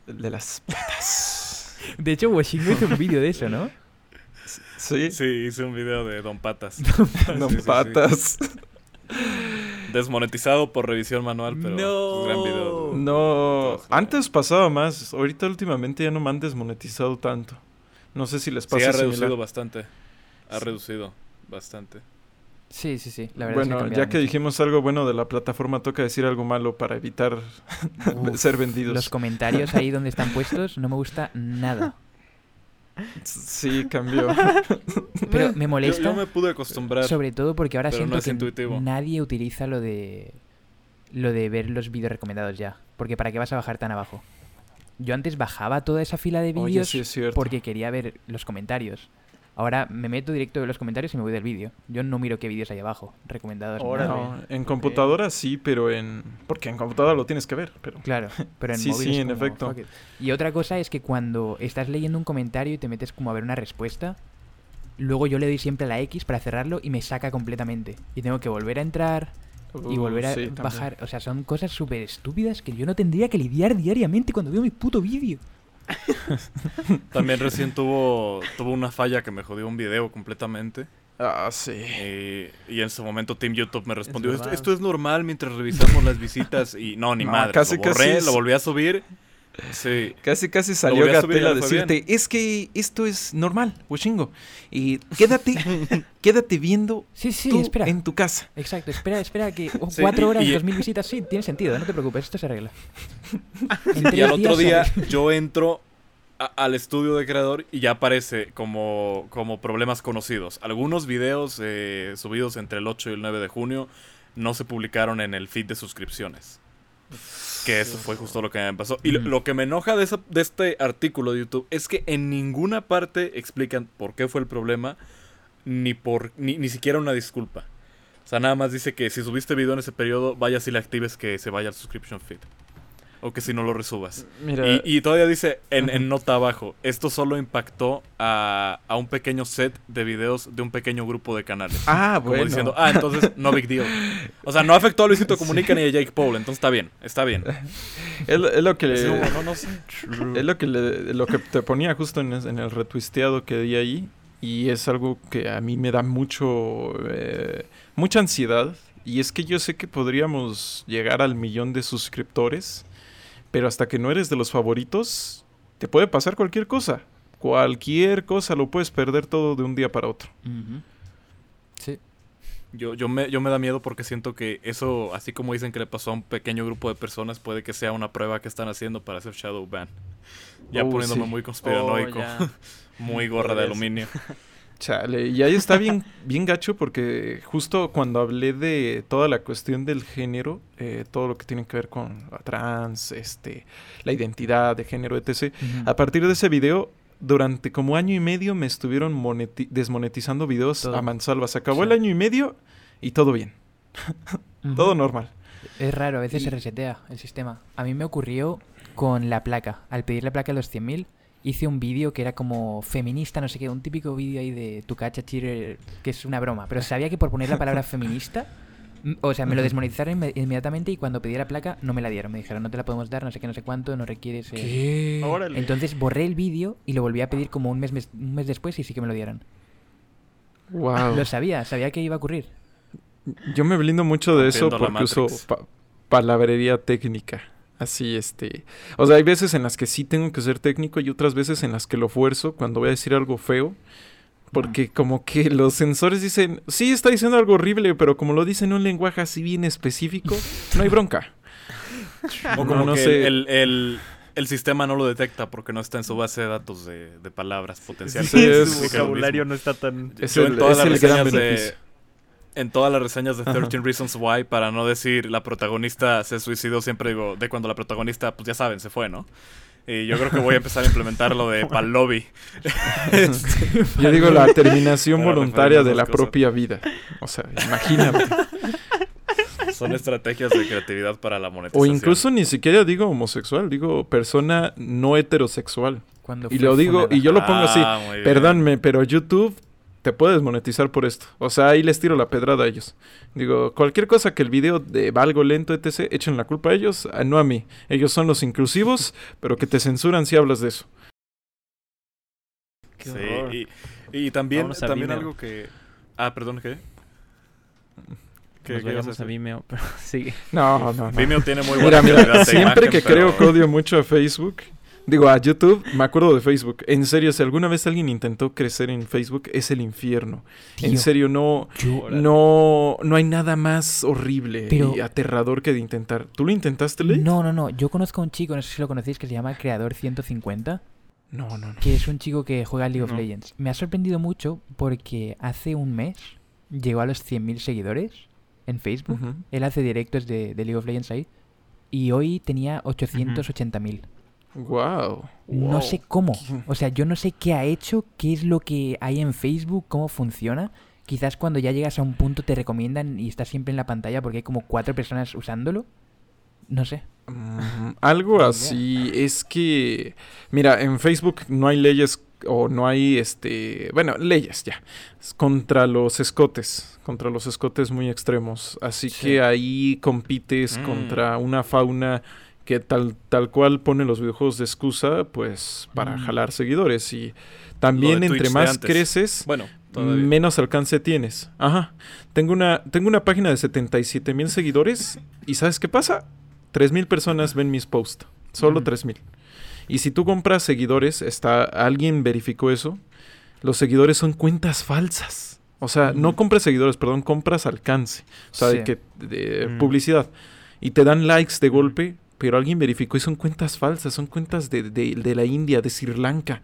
El de las patas. De hecho, Washingo hizo un vídeo de eso, ¿no? Sí, Sí, hice un video de Don Patas. no Sí, sí, sí. Desmonetizado por revisión manual, pero No. un gran video. No, antes pasaba más. Ahorita últimamente ya no me han desmonetizado tanto. No sé si les Sí, pasa ha similar. reducido bastante. Ha reducido bastante. Sí, sí, sí. La verdad es Bueno, que ha ya que dijimos algo bueno de la plataforma, toca decir algo malo para evitar Uf, ser vendidos. Los comentarios ahí donde están puestos no me gusta nada. Sí, cambió. Pero me molesta. yo me pude acostumbrar. Sobre todo porque ahora siento no que intuitivo. nadie utiliza lo de lo de ver los vídeos recomendados ya. Porque ¿para qué vas a bajar tan abajo? Yo antes bajaba toda esa fila de vídeos sí porque quería ver los comentarios. Ahora me meto directo en los comentarios y me voy del vídeo. Yo no miro qué vídeos hay abajo, recomendados. No, en computadora sí, pero en... Porque en computadora lo tienes que ver, pero... Claro, pero en Sí, móvil sí, en como, efecto. Y otra cosa es que cuando estás leyendo un comentario y te metes como a ver una respuesta, luego yo le doy siempre a la X para cerrarlo y me saca completamente. Y tengo que volver a entrar y Uh, volver a sí, también. bajar. O sea, son cosas súper estúpidas que yo no tendría que lidiar diariamente cuando veo mi puto vídeo. También recién tuvo, tuvo una falla que me jodió un video completamente. Ah, sí. Eh, y en ese momento Team YouTube me respondió, esto, es normal mientras revisamos las visitas. Y no, ni No, madre. casi, lo borré, casi es- lo volví a subir. Sí. Casi, casi salió volví a decirte, es que esto es normal, Washingo. Y quédate, quédate viendo Sí, sí, tú espera. en tu casa. Exacto, espera, espera que oh, Sí, cuatro horas, y- dos mil visitas, sí, tiene sentido, no te preocupes, esto se arregla. Y al otro día yo entro a- al estudio de creador y ya aparece como, como problemas conocidos. Algunos videos eh, subidos entre el 8 y el 9 de junio no se publicaron en el feed de suscripciones. Que eso fue justo lo que me pasó. Y lo, lo que me enoja de, esa- de este artículo de YouTube es que en ninguna parte explican por qué fue el problema, ni, por, ni, ni siquiera una disculpa. O sea, nada más dice que si subiste video en ese periodo, vayas y le actives que se vaya al subscription feed. O que si no lo resubas. Mira, Y, y todavía dice en, nota abajo, esto solo impactó a, a un pequeño set de videos de un pequeño grupo de canales. ah, Como bueno. diciendo, ah, entonces no big deal. O sea, no afectó a Luisito Sí. Comunica ni a Jake Paul, entonces está bien, está bien. es, lo- es lo que le- no, no. Es lo que, le- lo que te ponía justo en el retuisteado que di ahí. Y es algo que a mí me da mucho. eh, mucha ansiedad. Y es que yo sé que podríamos llegar al millón de suscriptores. Pero hasta que no eres de los favoritos, te puede pasar cualquier cosa. Cualquier cosa lo puedes perder todo de un día para otro. Sí. Yo, yo, me, yo me da miedo porque siento que eso, así como dicen que le pasó a un pequeño grupo de personas, puede que sea una prueba que están haciendo para hacer Shadow Ban. Ya Oh, poniéndome sí. muy conspiranoico, Oh, muy gorra de ser. aluminio. Chale, y ahí está bien, bien gacho porque justo cuando hablé de toda la cuestión del género, eh, todo lo que tiene que ver con la trans, este, la identidad de género, etc. A partir de ese video, durante como año y medio me estuvieron moneti- desmonetizando videos Todo. a mansalva. Se acabó Sí. el año y medio y todo bien, todo normal. Es raro, a veces Y- se resetea el sistema. A mí me ocurrió con la placa. Al pedir la placa de los 100.000, hice un vídeo que era como feminista, no sé qué, un típico vídeo ahí de tu cacha que es una broma. Pero sabía que por poner la palabra feminista, o sea, me lo desmonetizaron inme- inmediatamente y cuando pedí la placa no me la dieron. Me dijeron, no te la podemos dar, no sé qué, no sé cuánto, no requieres... eh". ¿Qué? Órale. Entonces borré el vídeo y lo volví a pedir como un mes, mes- un mes después y sí que me lo dieron. Wow. Lo sabía, sabía que iba a ocurrir. Yo me blindo mucho de eso porque uso pa- palabrería técnica. Así, este... O sea, hay veces en las que sí tengo que ser técnico y otras veces en las que lo fuerzo cuando voy a decir algo feo. Porque como que los sensores dicen, sí, está diciendo algo horrible, pero como lo dice en un lenguaje así bien específico, no hay bronca. O como no que sé. el, el, el sistema no lo detecta porque no está en su base de datos de, de palabras potenciales. Sí, su vocabulario no está tan... Es Yo el, en todas es las el gran de, beneficio. En todas las reseñas de Ajá. 13 Reasons Why, para no decir la protagonista se suicidó, siempre digo, de cuando la protagonista, pues ya saben, se fue, ¿no? Y yo creo que voy a empezar a implementar lo de pal lobby. Este, Yo digo la terminación Para voluntaria de la cosas. propia vida. O sea, imagínate. Son estrategias de creatividad para la o monetización. incluso ni siquiera digo homosexual, digo persona no heterosexual. Cuando Y lo digo, funada. y yo lo pongo así. Ah. Perdónme, pero YouTube te puedes monetizar por esto. O sea, ahí les tiro la pedrada a ellos. Digo, cualquier cosa que el video de valgo lento, etc., echen la culpa a ellos, a- no a mí. Ellos son los inclusivos, pero que te censuran si hablas de eso. Qué Sí, y, y también, a también algo que... Ah, perdón, ¿qué? ¿Qué, Nos qué ibas a vayamos a decir? Vimeo, pero sigue. No, no, no. Vimeo tiene muy buena mira, siempre imagen, que pero- creo que odio mucho a Facebook, digo a YouTube, me acuerdo de Facebook. En serio, si alguna vez alguien intentó crecer en Facebook, es el infierno. En serio, no, yo- no, no hay nada más horrible Pero- y aterrador que de intentar. ¿Tú lo intentaste, Lee? No, no, no. Yo conozco a un chico, no sé si lo conocéis, que se llama Creador 150, No, no, no. que es un chico que juega League of No. Legends. Me ha sorprendido mucho porque hace un mes llegó a los 100.000 seguidores en Facebook. Él hace directos de, de League of Legends ahí. Y hoy tenía 880.000. Wow. No sé cómo. O sea, yo no sé qué ha hecho, qué es lo que hay en Facebook, cómo funciona. Quizás cuando ya llegas a un punto te recomiendan y estás siempre en la pantalla porque hay como cuatro personas usándolo. No sé. Mm, algo así. Es que, mira, en Facebook no hay leyes o no hay, este, bueno, leyes ya, contra los escotes, contra los escotes muy extremos. Así Sí. que ahí compites Mm. contra una fauna que tal, tal cual pone los videojuegos de excusa, pues, para Mm. jalar seguidores. Y también entre Twitch más creces, Bueno, todavía. menos alcance tienes. Ajá. Tengo una, tengo una página de 77 mil seguidores y ¿sabes qué pasa? 3 mil personas ven mis posts. Solo Mm. 3 mil. Y si tú compras seguidores, está, alguien verificó eso, los seguidores son cuentas falsas. O sea, no Mm. compras seguidores, perdón, compras alcance. O sea, de Sí. que, de Mm. publicidad. Y te dan likes de golpe, pero alguien verificó y son cuentas falsas, son cuentas de, de- de la India, de Sri Lanka,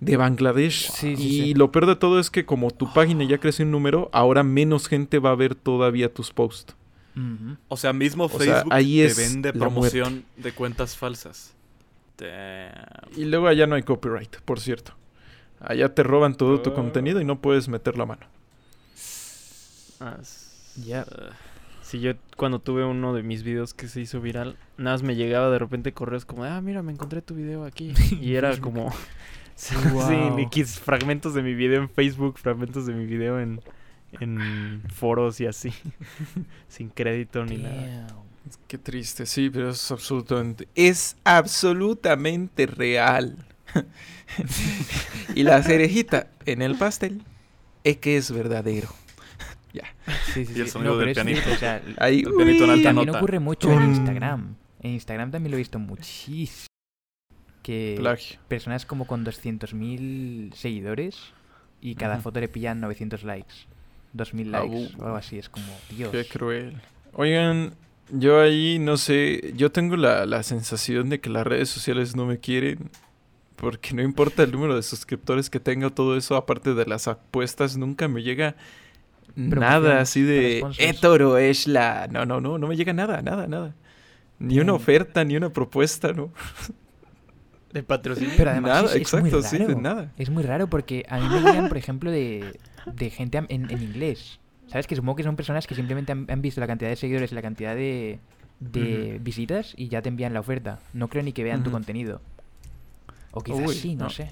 de Bangladesh. Sí, sí, y sí. lo peor de todo es que como tu página ya creció un número, ahora menos gente va a ver todavía tus posts. O sea, mismo sea, Facebook ahí te es vende la promoción de cuentas falsas. Damn. Y luego allá no hay copyright, por cierto. Allá te roban todo tu Ah. contenido y no puedes meter la mano. Ah, Ya. Sí, yo cuando tuve uno de mis videos que se hizo viral, nada más me llegaba de repente correos como, ah, mira, me encontré tu video aquí. Y era como, sí, ni quis- fragmentos de mi video en Facebook, fragmentos de mi video en, en foros y así. Sin crédito ni nada. Qué triste, sí, pero es absolutamente. Es absolutamente real. y la cerejita en el pastel es que es verdadero. Sí, sí, Y el sí. sonido No, del es pianito. cierto, o sea, Ahí, El pianito en alta también nota. ocurre mucho en. Instagram. En Instagram también lo he visto muchísimo. Que plagio. personas como con 200.000 seguidores y cada Ujú. foto le pillan 900 likes. 2.000 likes Au. o algo así. Es como, Dios. Qué cruel. Oigan, yo ahí no sé, yo tengo la, la sensación de que las redes sociales no me quieren. Porque no importa el número de suscriptores que tenga todo eso, aparte de las apuestas, nunca me llega nada así de. Etoro es la. No, no, no, no me llega nada, nada, nada. Ni una oferta, ni una propuesta, ¿no? De patrocinio. Pero además nada, es, es muy exacto, sí, de raro. nada. Es muy raro porque a mí me llegan, por ejemplo, de, de gente en, en inglés. ¿Sabes? Que supongo que son personas que simplemente han, han visto la cantidad de seguidores y la cantidad de, de visitas y ya te envían la oferta. No creo ni que vean tu contenido. O quizás Uy, sí, no, no. sé.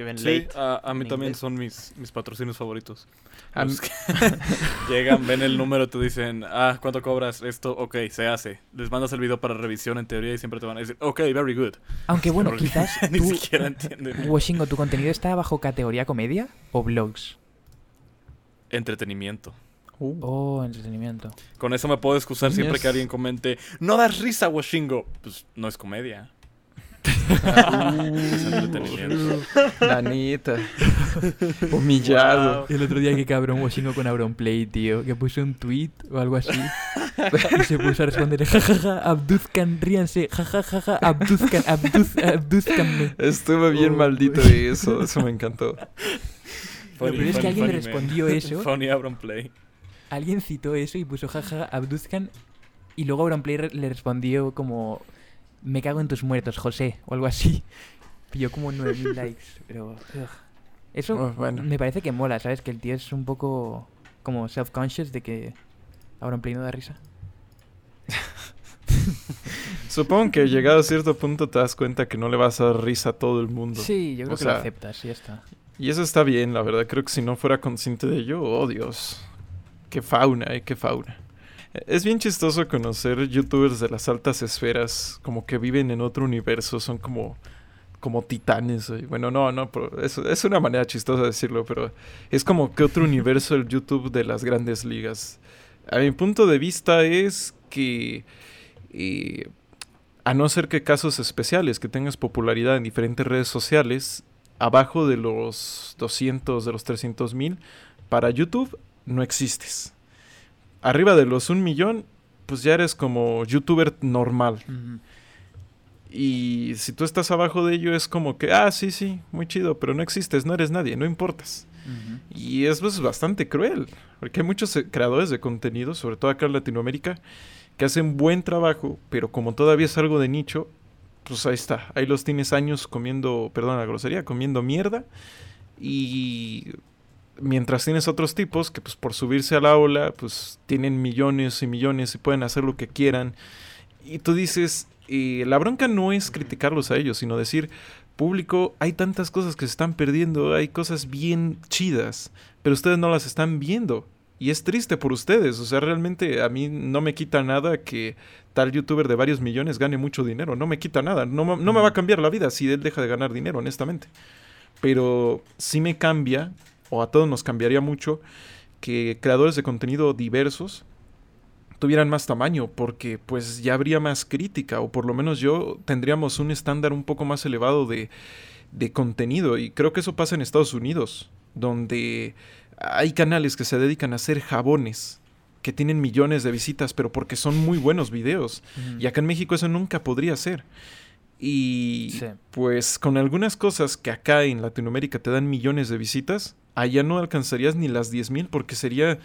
Que ven Sí, late. a, a mí también inglés. son mis, mis patrocinios favoritos. A Los que llegan, ven el número, te dicen, ah, ¿cuánto cobras esto? Ok, se hace. Les mandas el video para revisión en teoría y siempre te van a decir, ok, very good. Aunque bueno, Porque quizás ni tú, siquiera entienden. Washingo, ¿tu contenido está bajo categoría comedia o blogs? Entretenimiento. Uh, Oh, entretenimiento. Con eso me puedo excusar siempre que alguien comente, no das risa, Washingo. Pues no es comedia. La neta. Humillado. El otro día que cabrón Washingo con Auronplay, tío, que puso un tweet o algo así y se puso a responder, jajaja, abduzcan, ríanse, jajajaja, abduzcan, abduz, abduzcanme. Estuvo bien Oh, maldito güey. eso, eso me encantó. Lo peor es que alguien le respondió eso. Funny Abram Play. Alguien citó eso y puso jajaja, abduzcan y luego Auronplay re- le respondió como, me cago en tus muertos, José, o algo así. Pilló como 9000 likes, pero... ugh. Eso bueno. me parece que mola, ¿sabes? Que el tío es un poco como self-conscious de que Auronplay no da risa. Supongo que llegado a cierto punto te das cuenta que no le vas a dar risa a todo el mundo. Sí, yo creo O que lo aceptas, y ya está. Y eso está bien, la verdad. Creo que si no fuera consciente de ello, oh Dios. Qué fauna, eh, qué fauna. Es bien chistoso conocer youtubers de las altas esferas, como que viven en otro universo, son como, como titanes. Bueno, no, no, pero es, es una manera chistosa de decirlo, pero es como que otro universo el YouTube de las grandes ligas. A mi punto de vista es que, eh, a no ser que casos especiales, que tengas popularidad en diferentes redes sociales, abajo de los 200, de los 300 mil, para YouTube no existes. Arriba de los un millón, pues ya eres como youtuber normal. Y si tú estás abajo de ello es como que, ah, sí, sí, muy chido, pero no existes, no eres nadie, no importas. Y eso es bastante cruel, porque hay muchos eh, creadores de contenido, sobre todo acá en Latinoamérica, que hacen buen trabajo, pero como todavía es algo de nicho, pues ahí está, ahí los tienes años comiendo, perdón la grosería, comiendo mierda, y mientras tienes otros tipos que pues por subirse a la ola, pues tienen millones y millones y pueden hacer lo que quieran, y tú dices, la bronca no es criticarlos a ellos, sino decir, público, hay tantas cosas que se están perdiendo, hay cosas bien chidas, pero ustedes no las están viendo. Y es triste por ustedes, o sea, realmente a mí no me quita nada que tal youtuber de varios millones gane mucho dinero, no me quita nada, no, no me va a cambiar la vida si él deja de ganar dinero, honestamente. Pero sí me cambia, o a todos nos cambiaría mucho, que creadores de contenido diversos tuvieran más tamaño, porque pues ya habría más crítica, o por lo menos yo tendríamos un estándar un poco más elevado de, de contenido, y creo que eso pasa en Estados Unidos, donde hay canales que se dedican a hacer jabones, que tienen millones de visitas, pero porque son muy buenos videos, y acá en México eso nunca podría ser. Y Sí. pues con algunas cosas que acá en Latinoamérica te dan millones de visitas, allá no alcanzarías ni las 10.000 porque sería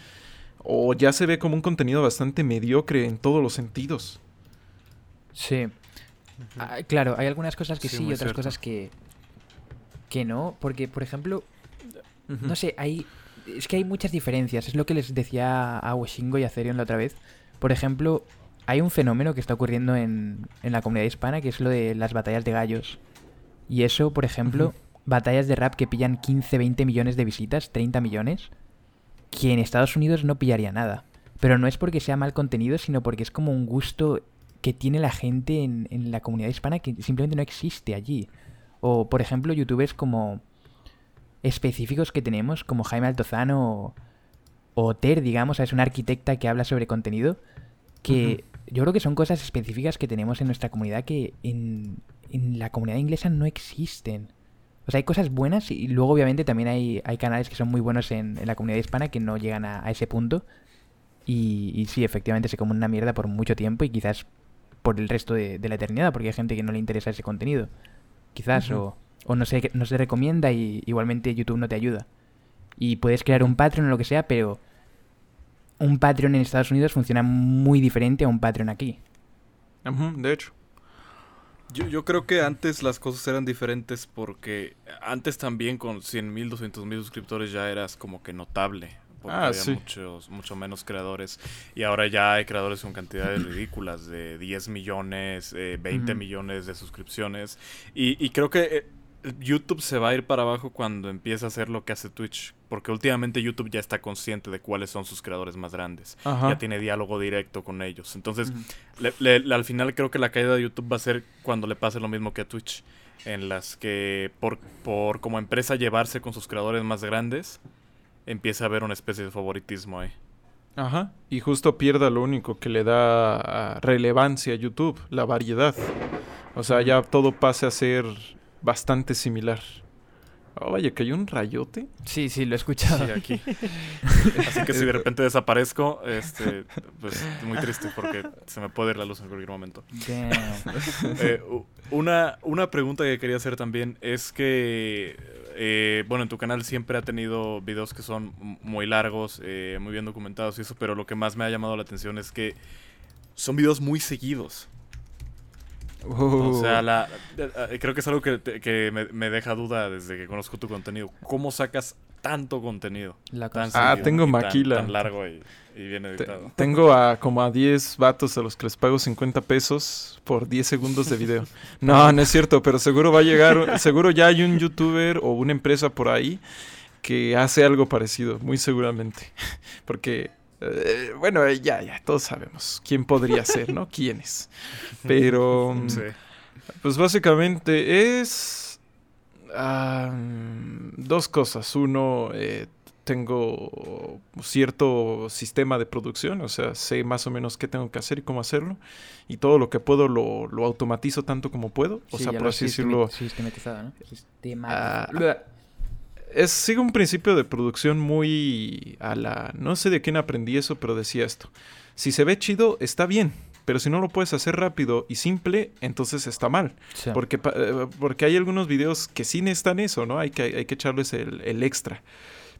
o ya se ve como un contenido bastante mediocre en todos los sentidos. Sí. Ah, claro, hay algunas cosas que Sí, sí, y otras cierto. cosas que, que no. Porque, por ejemplo, no sé, hay es que hay muchas diferencias. Es lo que les decía a Washingo y a Therion la otra vez. Por ejemplo, hay un fenómeno que está ocurriendo en, en la comunidad hispana que es lo de las batallas de gallos. Y eso, por ejemplo, batallas de rap que pillan 15, 20 millones de visitas, 30 millones, que en Estados Unidos no pillaría nada. Pero no es porque sea mal contenido, sino porque es como un gusto que tiene la gente en, en la comunidad hispana que simplemente no existe allí. O, por ejemplo, youtubers como específicos que tenemos, como Jaime Altozano o, o Ter, digamos, es una arquitecta que habla sobre contenido, que yo creo que son cosas específicas que tenemos en nuestra comunidad que en, en la comunidad inglesa no existen. O sea, hay cosas buenas y luego obviamente también hay, hay canales que son muy buenos en, en la comunidad hispana que no llegan a, a ese punto. Y, y sí, efectivamente se come una mierda por mucho tiempo y quizás por el resto de, de la eternidad, porque hay gente que no le interesa ese contenido. Quizás, o, o no, se, no se recomienda y igualmente YouTube no te ayuda. Y puedes crear un Patreon o lo que sea, pero un Patreon en Estados Unidos funciona muy diferente a un Patreon aquí. De hecho. Yo, yo creo que antes las cosas eran diferentes porque antes también con 100 mil, 200 mil suscriptores ya eras como que notable. Porque Ah, había sí. muchos, mucho menos creadores. Y ahora ya hay creadores con cantidades ridículas de 10 millones, eh, 20 Ujú. millones de suscripciones. Y, y creo que eh, YouTube se va a ir para abajo cuando empiece a hacer lo que hace Twitch. Porque últimamente YouTube ya está consciente de cuáles son sus creadores más grandes. Ajá. Ya tiene diálogo directo con ellos. Entonces, le- al final creo que la caída de YouTube va a ser cuando le pase lo mismo que a Twitch. En las que por, por como empresa llevarse con sus creadores más grandes, empieza a haber una especie de favoritismo ahí. Ajá. Y justo pierda lo único que le da ah, relevancia a YouTube, la variedad. O sea, ya todo pase a ser bastante similar. Oh, vaya, que hay un rayote. Sí, sí, lo he escuchado. Sí, aquí. Así que si de repente desaparezco, este, pues muy triste porque se me puede ir la luz en cualquier momento. Damn. Eh, una, una pregunta que quería hacer también es que, eh, bueno, en tu canal siempre ha tenido videos que son muy largos, eh, muy bien documentados y eso, pero lo que más me ha llamado la atención es que son videos muy seguidos. O sea, Uh, la, eh, eh, creo que es algo que, que me, me deja duda desde que conozco tu contenido. ¿Cómo sacas tanto contenido? La Tan. Ah, tengo tan- maquila. Tan, largo y, y bien editado. tengo a como a 10 vatos a los que les pago 50 pesos por 10 segundos de video. No, no es cierto, pero seguro va a llegar, seguro ya hay un youtuber o una empresa por ahí que hace algo parecido, muy seguramente. Porque, eh, bueno, eh, ya, ya, todos sabemos quién podría ser, ¿no? ¿Quiénes? Pero, mm, Sí. pues básicamente es ah, dos cosas. Uno, eh, tengo cierto sistema de producción, o sea, sé más o menos qué tengo que hacer y cómo hacerlo. Y todo lo que puedo lo, lo automatizo tanto como puedo. O Sí, sea, por así decirlo. Sistematizado, ¿no? Ah, Sistematizado. Es, sigue un principio de producción muy a la... No sé de quién aprendí eso, pero decía esto. Si se ve chido, está bien. Pero si no lo puedes hacer rápido y simple, entonces está mal. Sí. Porque, eh, porque hay algunos videos que sí necesitan eso, ¿no? Hay que, hay que echarles el, el extra.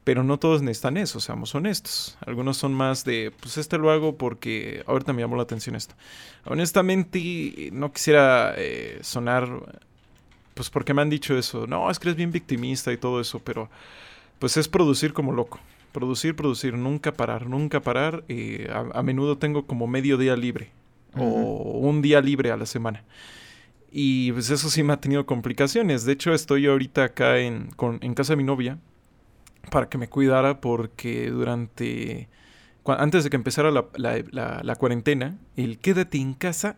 Pero no todos necesitan eso, seamos honestos. Algunos son más de, pues este lo hago porque ahorita me llamó la atención esto. Honestamente, no quisiera eh, sonar, pues porque me han dicho eso. No, es que eres bien victimista y todo eso, pero pues es producir como loco. Producir, producir, nunca parar, nunca parar. eh, a, a menudo tengo como medio día libre o un día libre a la semana. Y pues eso sí me ha tenido complicaciones. De hecho, estoy ahorita acá en, con- en casa de mi novia para que me cuidara porque durante... Antes de que empezara la, la- la- la cuarentena, el quédate en casa,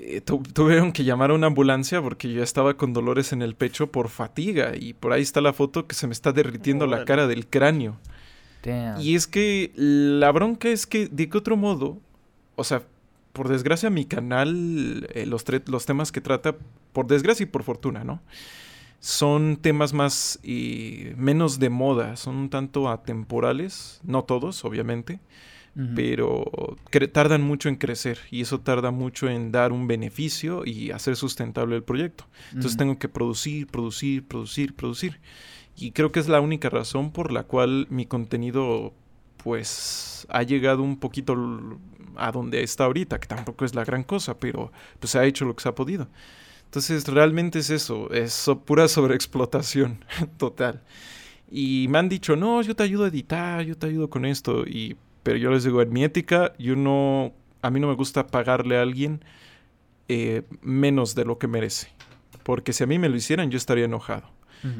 eh, tu- tuvieron que llamar a una ambulancia porque yo estaba con dolores en el pecho por fatiga. Y por ahí está la foto que se me está derritiendo la cara del cráneo. Damn. Y es que la bronca es que, de qué otro modo, o sea, por desgracia mi canal, eh, los, los temas que trata, por desgracia y por fortuna, ¿no? Son temas más y menos de moda, son un tanto atemporales, no todos, obviamente, Pero tardan mucho en crecer y eso tarda mucho en dar un beneficio y hacer sustentable el proyecto. Entonces Ujú. tengo que producir, producir, producir, producir. Y creo que es la única razón por la cual mi contenido pues ha llegado un poquito a donde está ahorita, que tampoco es la gran cosa, pero pues se ha hecho lo que se ha podido. Entonces realmente es eso, es so- pura sobreexplotación total. Y me han dicho, no, yo te ayudo a editar, yo te ayudo con esto. Y, pero yo les digo, en mi ética, yo no, a mí no me gusta pagarle a alguien eh, menos de lo que merece. Porque si a mí me lo hicieran, yo estaría enojado.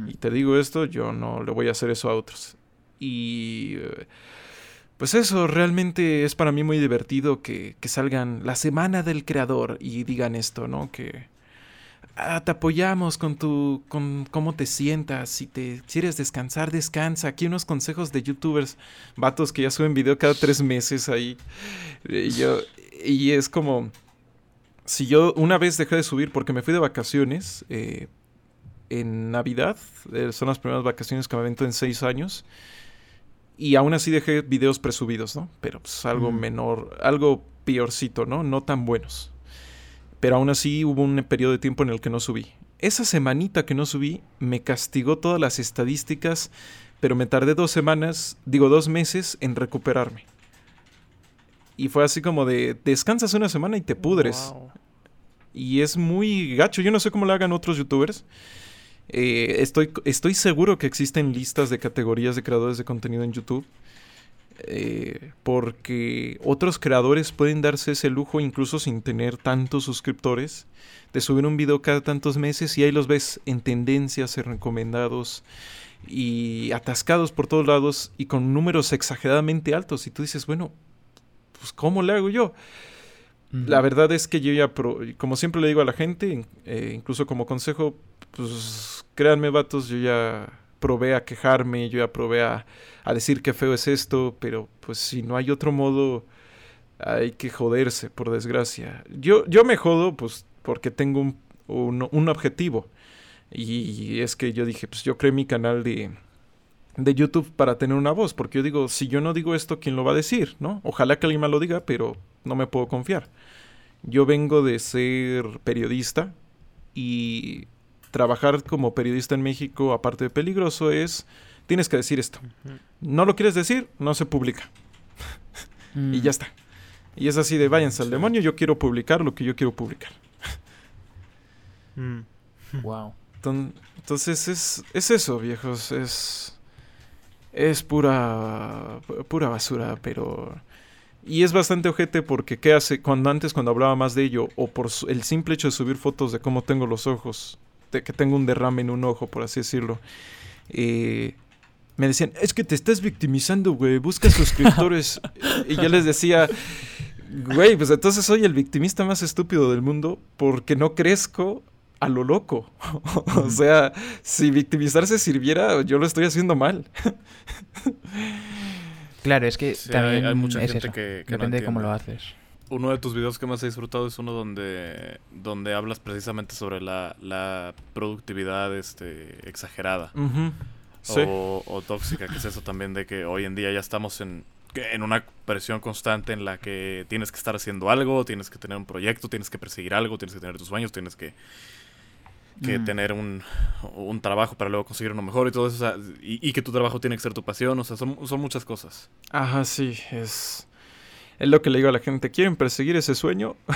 Y te digo esto, yo no le voy a hacer eso a otros. Y eh, pues eso, realmente es para mí muy divertido que, que salgan la semana del creador y digan esto, ¿no? Que "Ah, te apoyamos con tu, con cómo te sientas, si te quieres descansar, descansa. Aquí unos consejos de youtubers, vatos que ya suben video cada tres meses ahí. Y, yo, y es como, si yo una vez dejé de subir porque me fui de vacaciones, eh, en Navidad. eh, son las primeras vacaciones que me avento en seis años. Y aún así dejé videos presubidos, ¿no? Pero pues algo Mm. menor, algo peorcito, ¿no? No tan buenos. Pero aún así hubo un periodo de tiempo en el que no subí. Esa semanita que no subí me castigó todas las estadísticas, pero me tardé dos semanas, digo dos meses en recuperarme. Y fue así como de, descansas una semana y te pudres. Wow. Y es muy gacho. Yo no sé cómo lo hagan otros youtubers. Eh, estoy, estoy seguro que existen listas de categorías de creadores de contenido en YouTube. Eh, porque otros creadores pueden darse ese lujo incluso sin tener tantos suscriptores. De subir un video cada tantos meses y ahí los ves en tendencias, en recomendados y atascados por todos lados y con números exageradamente altos. Y tú dices, bueno, pues ¿cómo le hago yo? La verdad es que yo ya, pro- como siempre le digo a la gente, eh, incluso como consejo, pues créanme, vatos, yo ya probé a quejarme, yo ya probé a, decir qué feo es esto, pero pues si no hay otro modo, hay que joderse, por desgracia. Yo, yo me jodo, pues, porque tengo un, un, un objetivo. Y es que yo dije, pues yo creé mi canal de, de YouTube para tener una voz, porque yo digo, si yo no digo esto, ¿quién lo va a decir? ¿No? Ojalá que alguien me lo diga, pero no me puedo confiar. Yo vengo de ser periodista y trabajar como periodista en México, aparte de peligroso, es, tienes que decir esto. No lo quieres decir, no se publica. Mm. Y ya está. Y es así de, váyanse al demonio, yo quiero publicar lo que yo quiero publicar. Mm. Wow. Enton- Entonces es, es eso, viejos. Es. Es pura. pura basura, pero. Y es bastante ojete porque ¿qué hace? Cuando antes, cuando hablaba más de ello, o por su- el simple hecho de subir fotos de cómo tengo los ojos, que tengo un derrame en un ojo, por así decirlo, eh, me decían, es que te estás victimizando, güey, busca suscriptores. y yo les decía, güey, pues entonces soy el victimista más estúpido del mundo porque no crezco a lo loco. o sea, si victimizarse sirviera, yo lo estoy haciendo mal. Claro, es que Sí, hay- también hay mucha es gente eso. que- que no Depende de cómo lo haces. Uno de tus videos que más he disfrutado es uno donde, donde hablas precisamente sobre la, la productividad este, exagerada. Sí. o, o tóxica, que es eso también de que hoy en día ya estamos en, en una presión constante en la que tienes que estar haciendo algo, tienes que tener un proyecto, tienes que perseguir algo, tienes que tener tus sueños, tienes que, que Mm. tener un, un trabajo para luego conseguir uno mejor y todo eso, o sea, y, y que tu trabajo tiene que ser tu pasión, o sea, son, son muchas cosas. Ajá, sí, es... Es lo que le digo a la gente, ¿quieren perseguir ese sueño?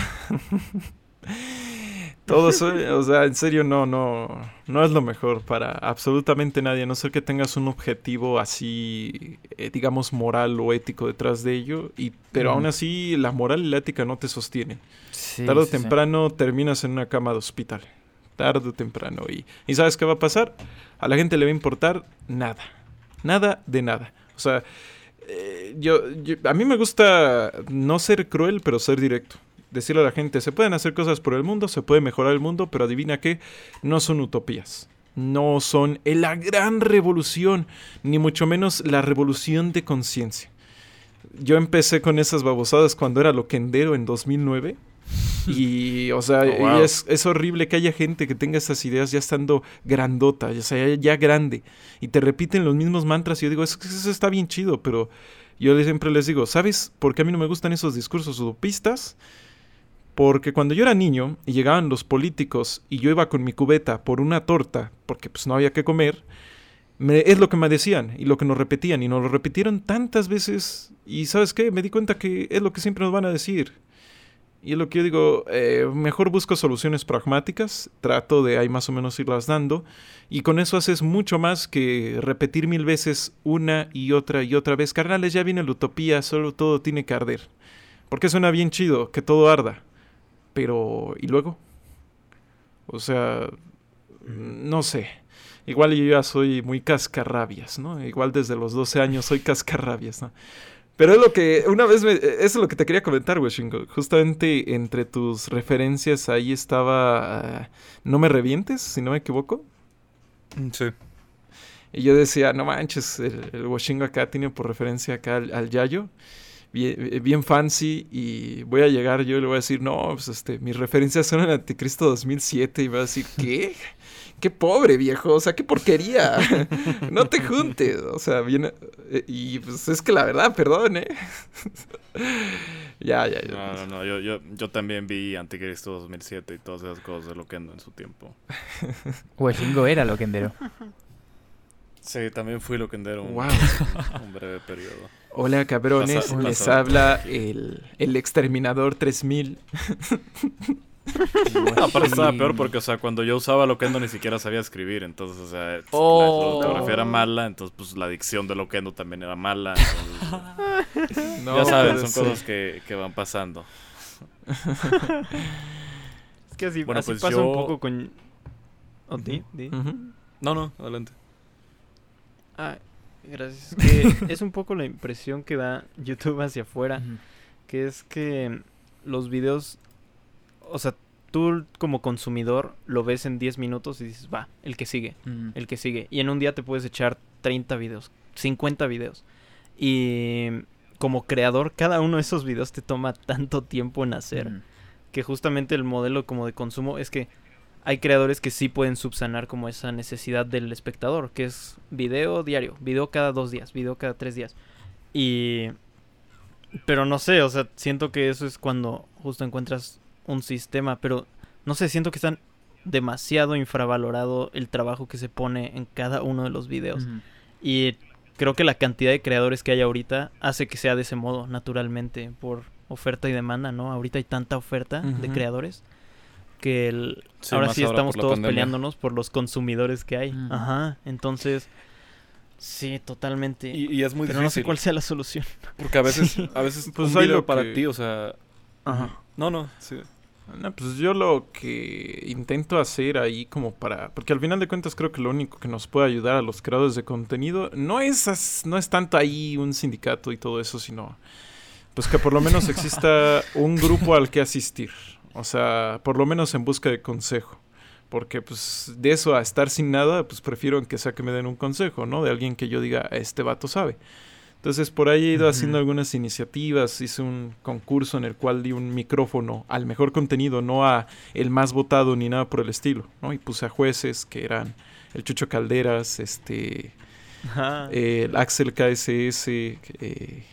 Todo sueño, o sea, en serio no, no, no es lo mejor para absolutamente nadie, a no ser que tengas un objetivo así, eh, digamos, moral o ético detrás de ello, y, pero aún así la moral y la ética no te sostienen. Sí, Tarde o sí, sí. temprano terminas en una cama de hospital. Tarde o temprano. Y, ¿Y sabes qué va a pasar? A la gente le va a importar nada. Nada de nada. O sea, eh, yo, yo- a mí me gusta no ser cruel, pero ser directo. Decirle a la gente, se pueden hacer cosas por el mundo, se puede mejorar el mundo, pero adivina qué, no son utopías. No son la gran revolución, ni mucho menos la revolución de conciencia. Yo empecé con esas babosadas cuando era loquendero en 2009. Y, o sea, Oh, y es, es horrible que haya gente que tenga esas ideas ya estando grandota, o sea, ya, ya grande, y te repiten los mismos mantras. Y yo digo, "Es que eso está bien chido, pero yo siempre les digo, ¿sabes por qué a mí no me gustan esos discursos utopistas? Porque cuando yo era niño y llegaban los políticos y yo iba con mi cubeta por una torta, porque pues no había que comer, me- es lo que me decían y lo que nos repetían y nos lo repitieron tantas veces y ¿sabes qué? Me di cuenta que es lo que siempre nos van a decir. Y es lo que yo digo, eh, mejor busco soluciones pragmáticas, trato de ahí más o menos irlas dando, y con eso haces mucho más que repetir mil veces una y otra y otra vez. Carnales, ya viene la utopía, solo todo tiene que arder. Porque suena bien chido, que todo arda. Pero, ¿y luego? O sea, no sé. Igual yo ya soy muy cascarrabias, ¿no? Igual desde los 12 años soy cascarrabias, ¿no? Pero es lo que, una vez, me, eso es lo que te quería comentar, Weshingo. Justamente entre tus referencias ahí estaba ah, No me revientes, si no me equivoco. Sí. Y yo decía, no manches, el, el Washingo acá tiene por referencia acá al, al Yayo. Bien, bien, fancy y voy a llegar yo y le voy a decir, no, pues este, mis referencias son el Anticristo 2007 y va a decir, ¿qué? Qué pobre viejo, o sea, qué porquería. no te juntes, o sea, viene. Eh, y pues es que la verdad, perdón, ¿eh? ya, ya, ya. No, no, no, yo, yo, yo también vi Anticristo 2007 y todas esas cosas de Loquendo en su tiempo. Hueshingo era Loquendero. Sí, también fui Loquendero un, Wow. un breve periodo. Hola, cabrones, Pasa- les pasa- habla el, el Exterminador 3000. No, aparte estaba peor porque, o sea, cuando yo usaba Loquendo ni siquiera sabía escribir, entonces, o sea, Oh. la ortografía era mala, entonces, pues, la dicción de Loquendo también era mala. entonces, No ya saben, puede son cosas que, que van pasando. Es que así, Bueno, así pues pasa yo- un poco con... ¿O di? No, no, adelante. Ah, gracias. Es que es un poco la impresión que da YouTube hacia afuera, que es que los videos, o sea, tú como consumidor lo ves en 10 minutos y dices, va, el que sigue, el que sigue. Y en un día te puedes echar 30 videos, 50 videos. Y como creador, cada uno de esos videos te toma tanto tiempo en hacer que justamente el modelo como de consumo es que hay creadores que sí pueden subsanar como esa necesidad del espectador, que es video diario, video cada dos días, video cada tres días. Y... Pero no sé, o sea, siento que eso es cuando justo encuentras un sistema, pero no sé, siento que están demasiado infravalorado el trabajo que se pone en cada uno de los videos. Y creo que la cantidad de creadores que hay ahorita hace que sea de ese modo, naturalmente, por oferta y demanda, ¿no? Ahorita hay tanta oferta de creadores que el- Sí, ahora sí ahora estamos todos pandemia. peleándonos por los consumidores que hay. Ajá, entonces, sí, totalmente. Y, y es muy Pero no sé difícil. cuál sea la solución. Porque a veces, a veces Pues un hay video lo para que- ti, o sea... Ajá. No, no, sí. No, pues yo lo que intento hacer ahí como para... Porque al final de cuentas creo que lo único que nos puede ayudar a los creadores de contenido no es, no es tanto ahí un sindicato y todo eso, sino pues que por lo menos exista un grupo al que asistir. O sea, por lo menos en busca de consejo. Porque pues de eso a estar sin nada, pues prefiero que sea que me den un consejo, ¿no? De alguien que yo diga, este vato sabe. Entonces por ahí he ido haciendo algunas iniciativas, hice un concurso en el cual di un micrófono al mejor contenido, no a el más votado ni nada por el estilo, ¿no? Y puse a jueces que eran el Chucho Calderas, este, eh, el Axel KSS, eh,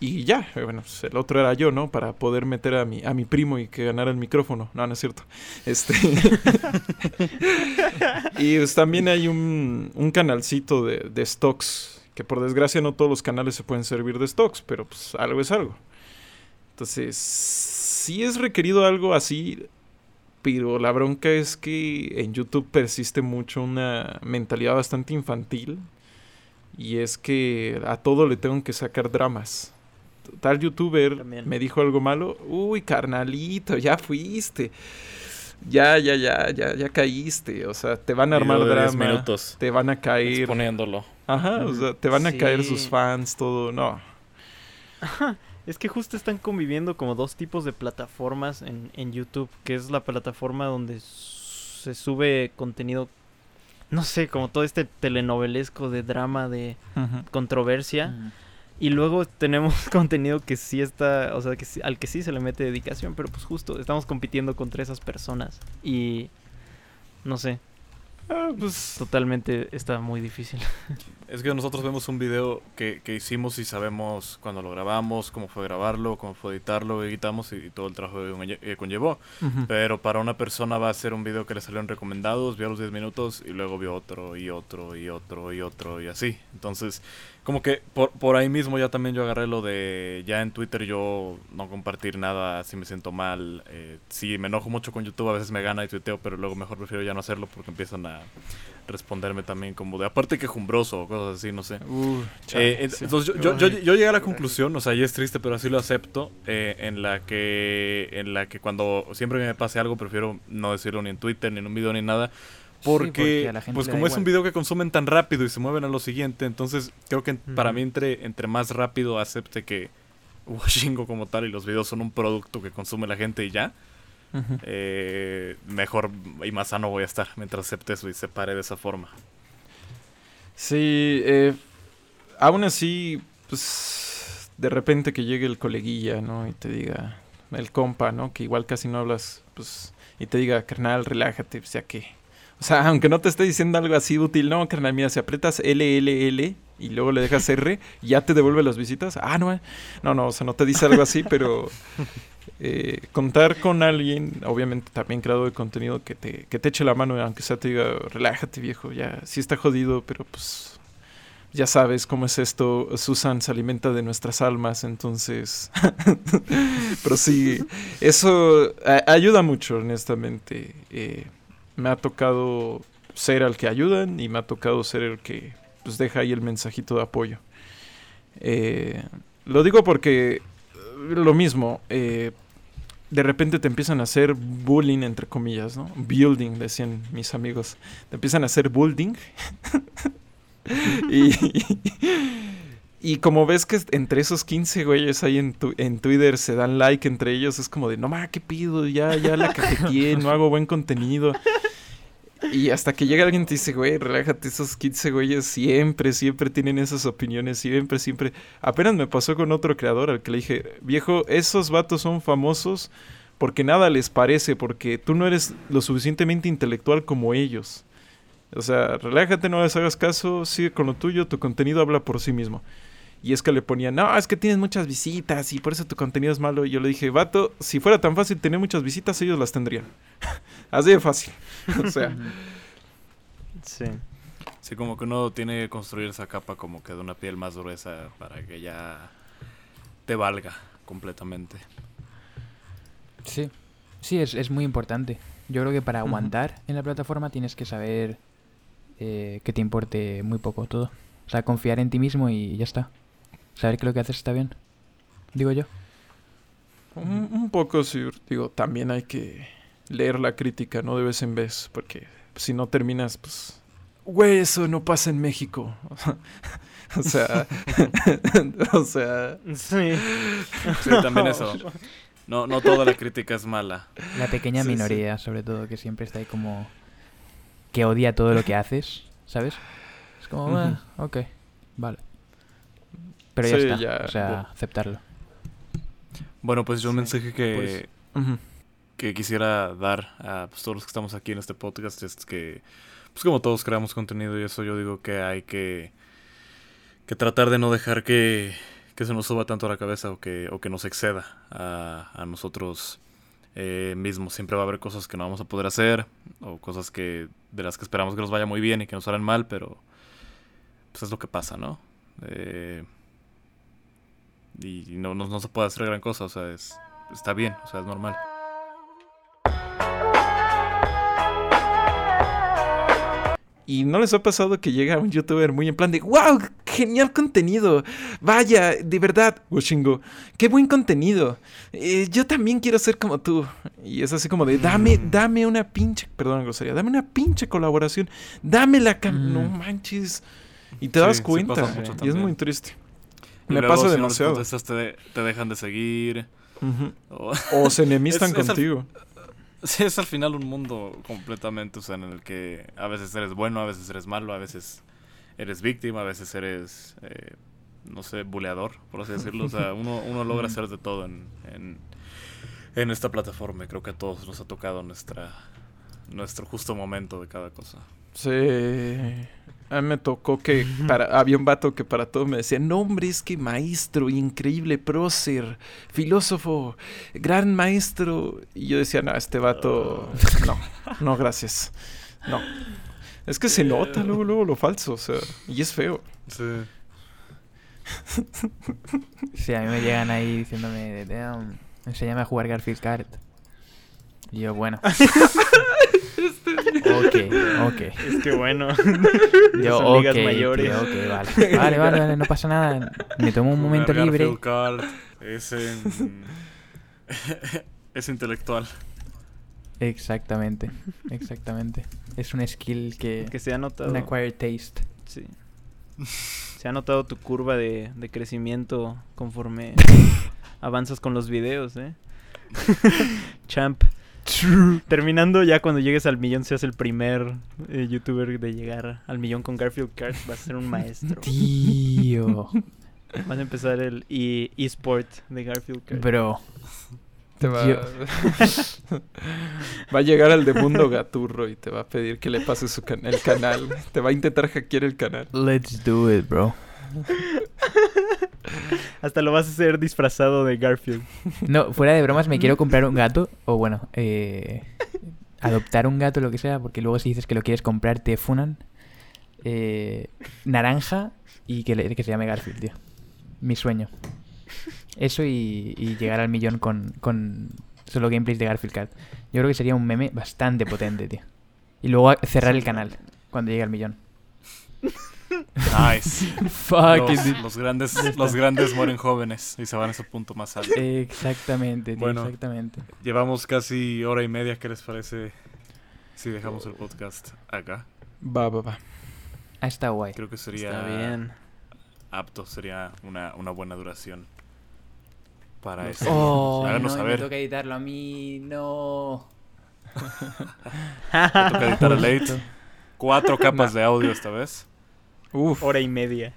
y ya, bueno, pues el otro era yo, ¿no? Para poder meter a mi, a mi primo y que ganara el micrófono. No, no es cierto. Este. y pues también hay un, un canalcito de, de stocks, que por desgracia no todos los canales se pueden servir de stocks, pero pues algo es algo. Entonces, sí es requerido algo así, pero la bronca es que en YouTube persiste mucho una mentalidad bastante infantil. Y es que a todo le tengo que sacar dramas. Tal youtuber También. me dijo algo malo. Uy, carnalito, ya fuiste. Ya, ya, ya, ya, ya caíste. O sea, te van a armar Video de 10 drama. minutos Te van a caer. exponiéndolo. Ajá, o sea, te van a Sí. caer sus fans, todo. No. Es que justo están conviviendo como dos tipos de plataformas en, en YouTube, que es la plataforma donde se sube contenido, no sé, como todo este telenovelesco de drama, de controversia. Y luego tenemos contenido que sí está, o sea, que sí- al que sí se le mete dedicación, pero pues justo estamos compitiendo contra esas personas. Y no sé, Ah, pues. totalmente está muy difícil. Es que nosotros vemos un video que, que hicimos y sabemos cuándo lo grabamos, cómo fue grabarlo, cómo fue editarlo, editamos y, y todo el trabajo que que conllevó. Pero para una persona va a ser un video que le salieron recomendados, vio los 10 minutos y luego vio otro y otro y otro y otro y así. Entonces, como que por, por ahí mismo ya también yo agarré lo de ya en Twitter yo no compartir nada si me siento mal. Eh, si me enojo mucho con YouTube a veces me gana y tuiteo, pero luego mejor prefiero ya no hacerlo porque empiezan a responderme también como de aparte quejumbroso o cosas así, no sé. Uh, chale, Eh, sí. entonces yo, yo, yo- yo llegué a la conclusión, o sea, y es triste, pero así lo acepto, eh, en la que en la que cuando siempre que me pase algo prefiero no decirlo ni en Twitter, ni en un video, ni nada. Porque, porque a la gente pues como es un video que consumen tan rápido y se mueven a lo siguiente, entonces creo que para mí entre, entre más rápido acepte que Washingo como tal y los videos son un producto que consume la gente y ya, eh, mejor y más sano voy a estar mientras acepte eso y se pare de esa forma. Sí, eh, aún así, pues de repente que llegue el coleguilla, ¿no? Y te diga, el compa, ¿no? Que igual casi no hablas, pues, y te diga, carnal, relájate, pues ya que. O sea, aunque no te esté diciendo algo así útil, no, carnal, mira, si aprietas L, L, L y luego le dejas R, ya te devuelve las visitas. Ah, no, eh. no, no, o sea, no te dice algo así, pero eh, contar con alguien, obviamente también creador de contenido, que te, que te eche la mano, aunque sea te diga, relájate viejo, ya sí está jodido, pero pues ya sabes cómo es esto, Susan se alimenta de nuestras almas, entonces prosigue. Eso a- ayuda mucho, honestamente. Eh, me ha tocado ser al que ayudan y me ha tocado ser el que pues deja ahí el mensajito de apoyo. Eh, lo digo porque eh, lo mismo, eh, de repente te empiezan a hacer bullying, entre comillas, ¿no? Building, decían mis amigos. Te empiezan a hacer bullying. y, y como ves que entre esos 15 güeyes ahí en, tu- en Twitter se dan like entre ellos, es como de, no ma, ¿qué pido? Ya, ya la cajeteé, no hago buen contenido. Y hasta que llega alguien y te dice, güey, relájate, esos 15 güeyes siempre, siempre tienen esas opiniones, siempre, siempre. Apenas me pasó con otro creador al que le dije, viejo, esos vatos son famosos porque nada les parece, porque tú no eres lo suficientemente intelectual como ellos. O sea, relájate, no les hagas caso, sigue con lo tuyo, tu contenido habla por sí mismo. Y es que le ponían, no, es que tienes muchas visitas y por eso tu contenido es malo. Y yo le dije, vato, si fuera tan fácil tener muchas visitas, ellos las tendrían. Así de fácil. o sea, Sí. Sí, como que uno tiene que construir esa capa como que de una piel más gruesa para que ya te valga completamente. Sí, sí, es, es muy importante. Yo creo que para aguantar en la plataforma tienes que saber eh, que te importe muy poco todo. O sea, confiar en ti mismo y ya está. Saber que lo que haces está bien. Digo yo. un, un poco, sí, digo, también hay que leer la crítica, ¿no? De vez en vez, porque si no terminas, pues... Güey, eso no pasa en México. o sea... o sea... Sí. Sí, también eso. No, no toda la crítica es mala. La pequeña Sí, sí. minoría, sobre todo, que siempre está ahí como... Que odia todo lo que haces, ¿sabes? Es como. "Ah, ok, vale. Pero ya Sí, está, ya, o sea, aceptarlo. Bueno, pues yo un Sí, mensaje que, pues, que quisiera dar a pues, todos los que estamos aquí en este podcast es que, pues como todos creamos contenido y eso, yo digo que hay que, que tratar de no dejar que, que se nos suba tanto a la cabeza o que, o que nos exceda a, a nosotros eh, mismos. Siempre va a haber cosas que no vamos a poder hacer o cosas que de las que esperamos que nos vaya muy bien y que nos salen mal, pero pues es lo que pasa, ¿no? Eh, y no, no, no se puede hacer gran cosa, o sea, es, está bien, o sea, es normal. ¿Y no les ha pasado que llega un youtuber muy en plan de ¡Wow! ¡Genial contenido! Vaya, de verdad, Washingo, ¡qué buen contenido! Eh, yo también quiero ser como tú. Y es así como de dame, Mm. dame una pinche, perdón, grosería, dame una pinche colaboración, dame la cam Mm. no manches. Y te Sí, das cuenta. y es muy triste. Me luego, pasa si no demasiado. contestas, te, de- te dejan de seguir. O- O se enemistan Es- es al- contigo. sí, es al final un mundo completamente, o sea, en el que a veces eres bueno, a veces eres malo, a veces eres víctima, a veces eres, eh, no sé, buleador, por así decirlo. O sea, uno, uno logra hacer de todo en, en, en esta plataforma. Creo que a todos nos ha tocado nuestra nuestro justo momento de cada cosa. Sí. A mí me tocó que para, había un vato que para todo me decía, no hombre, es que maestro, increíble prócer, filósofo, gran maestro. Y yo decía, no, este vato, no, no, gracias. No. Es que se nota luego, luego lo falso, o sea, y es feo. Sí. Sí, a mí me llegan ahí diciéndome, "Damn, enséñame a jugar Garfield Kart. Y yo, bueno. ok, ok. Es que bueno. Yo, Son ok, ligas tío, mayores. ok, vale. Vale, vale, vale, no pasa nada. Me tomo un Jugar momento libre. Es en- es intelectual. Exactamente, exactamente. Es un skill que... Que se ha notado. Un acquired taste. Sí. Se ha notado tu curva de, de crecimiento conforme avanzas con los videos, ¿eh? Champ. Terminando ya cuando llegues al millón, seas el primer eh, youtuber de llegar al millón con Garfield Kart, vas a ser un maestro. Tío. Vas a empezar el e- eSport de Garfield Kart. Bro. Te va... Yo- va a llegar al de Mundo Gaturro y te va a pedir que le pases su can- el canal. Te va a intentar hackear el canal. Let's do it, bro. Hasta lo vas a hacer disfrazado de Garfield. No, fuera de bromas, me quiero comprar un gato. O bueno, eh, adoptar un gato, lo que sea, porque luego si dices que lo quieres comprar, te funan. Eh, naranja y que, le- que se llame Garfield, tío. Mi sueño. Eso y, y llegar al millón con, con solo gameplays de Garfield Cat. Yo creo que sería un meme bastante potente, tío. Y luego cerrar el canal cuando llegue al millón. Nice. Fuck los, it. los grandes, los grandes mueren jóvenes y se van a su punto más alto. Exactamente, tío, Bueno. exactamente. Llevamos casi hora y media. ¿Qué les parece si dejamos el podcast acá? Va, va, va. Ah, está guay. Creo que sería Está bien. apto, sería una, una buena duración para eso. Oh, Háganos no, saber. me toca editarlo a mí, no. Te toca editar a late. Cuatro capas de audio esta vez. Uf. Hora y media.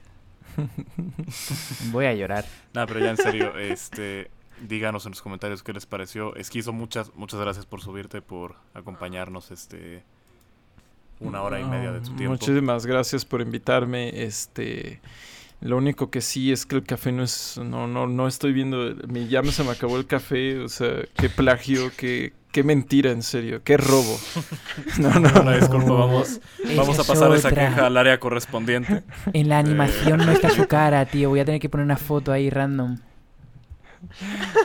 Voy a llorar. Nada, pero ya en serio, este, díganos en los comentarios qué les pareció. Esquizo, muchas, muchas gracias por subirte, por acompañarnos este una hora y media de tu No, tiempo. Muchísimas gracias por invitarme. Este, lo único que sí es que el café no es, no, no, no estoy viendo. Mi, ya me se me acabó el café. O sea, qué plagio, qué, qué mentira, en serio, qué robo. No, no. Una disculpa, vamos, vamos a es pasar esa queja al área correspondiente. En la animación no está su cara, tío. Voy a tener que poner una foto ahí random.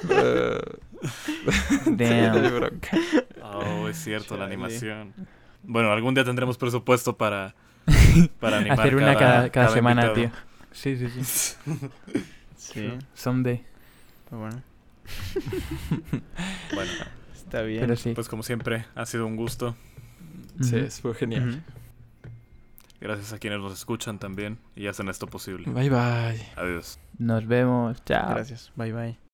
Eh, Damn. Oh, es cierto, la animación. Bueno, algún día tendremos presupuesto para, para animar Hacer una cada, cada cada semana, invitado. tío. Sí, sí, sí. Sí, Someday. pero bueno. Bueno, Está bien. Pero sí. pues como siempre, ha sido un gusto. Sí, fue genial. Gracias a quienes nos escuchan también y hacen esto posible. Bye bye. Adiós. Nos vemos. Chao. Gracias. Bye bye.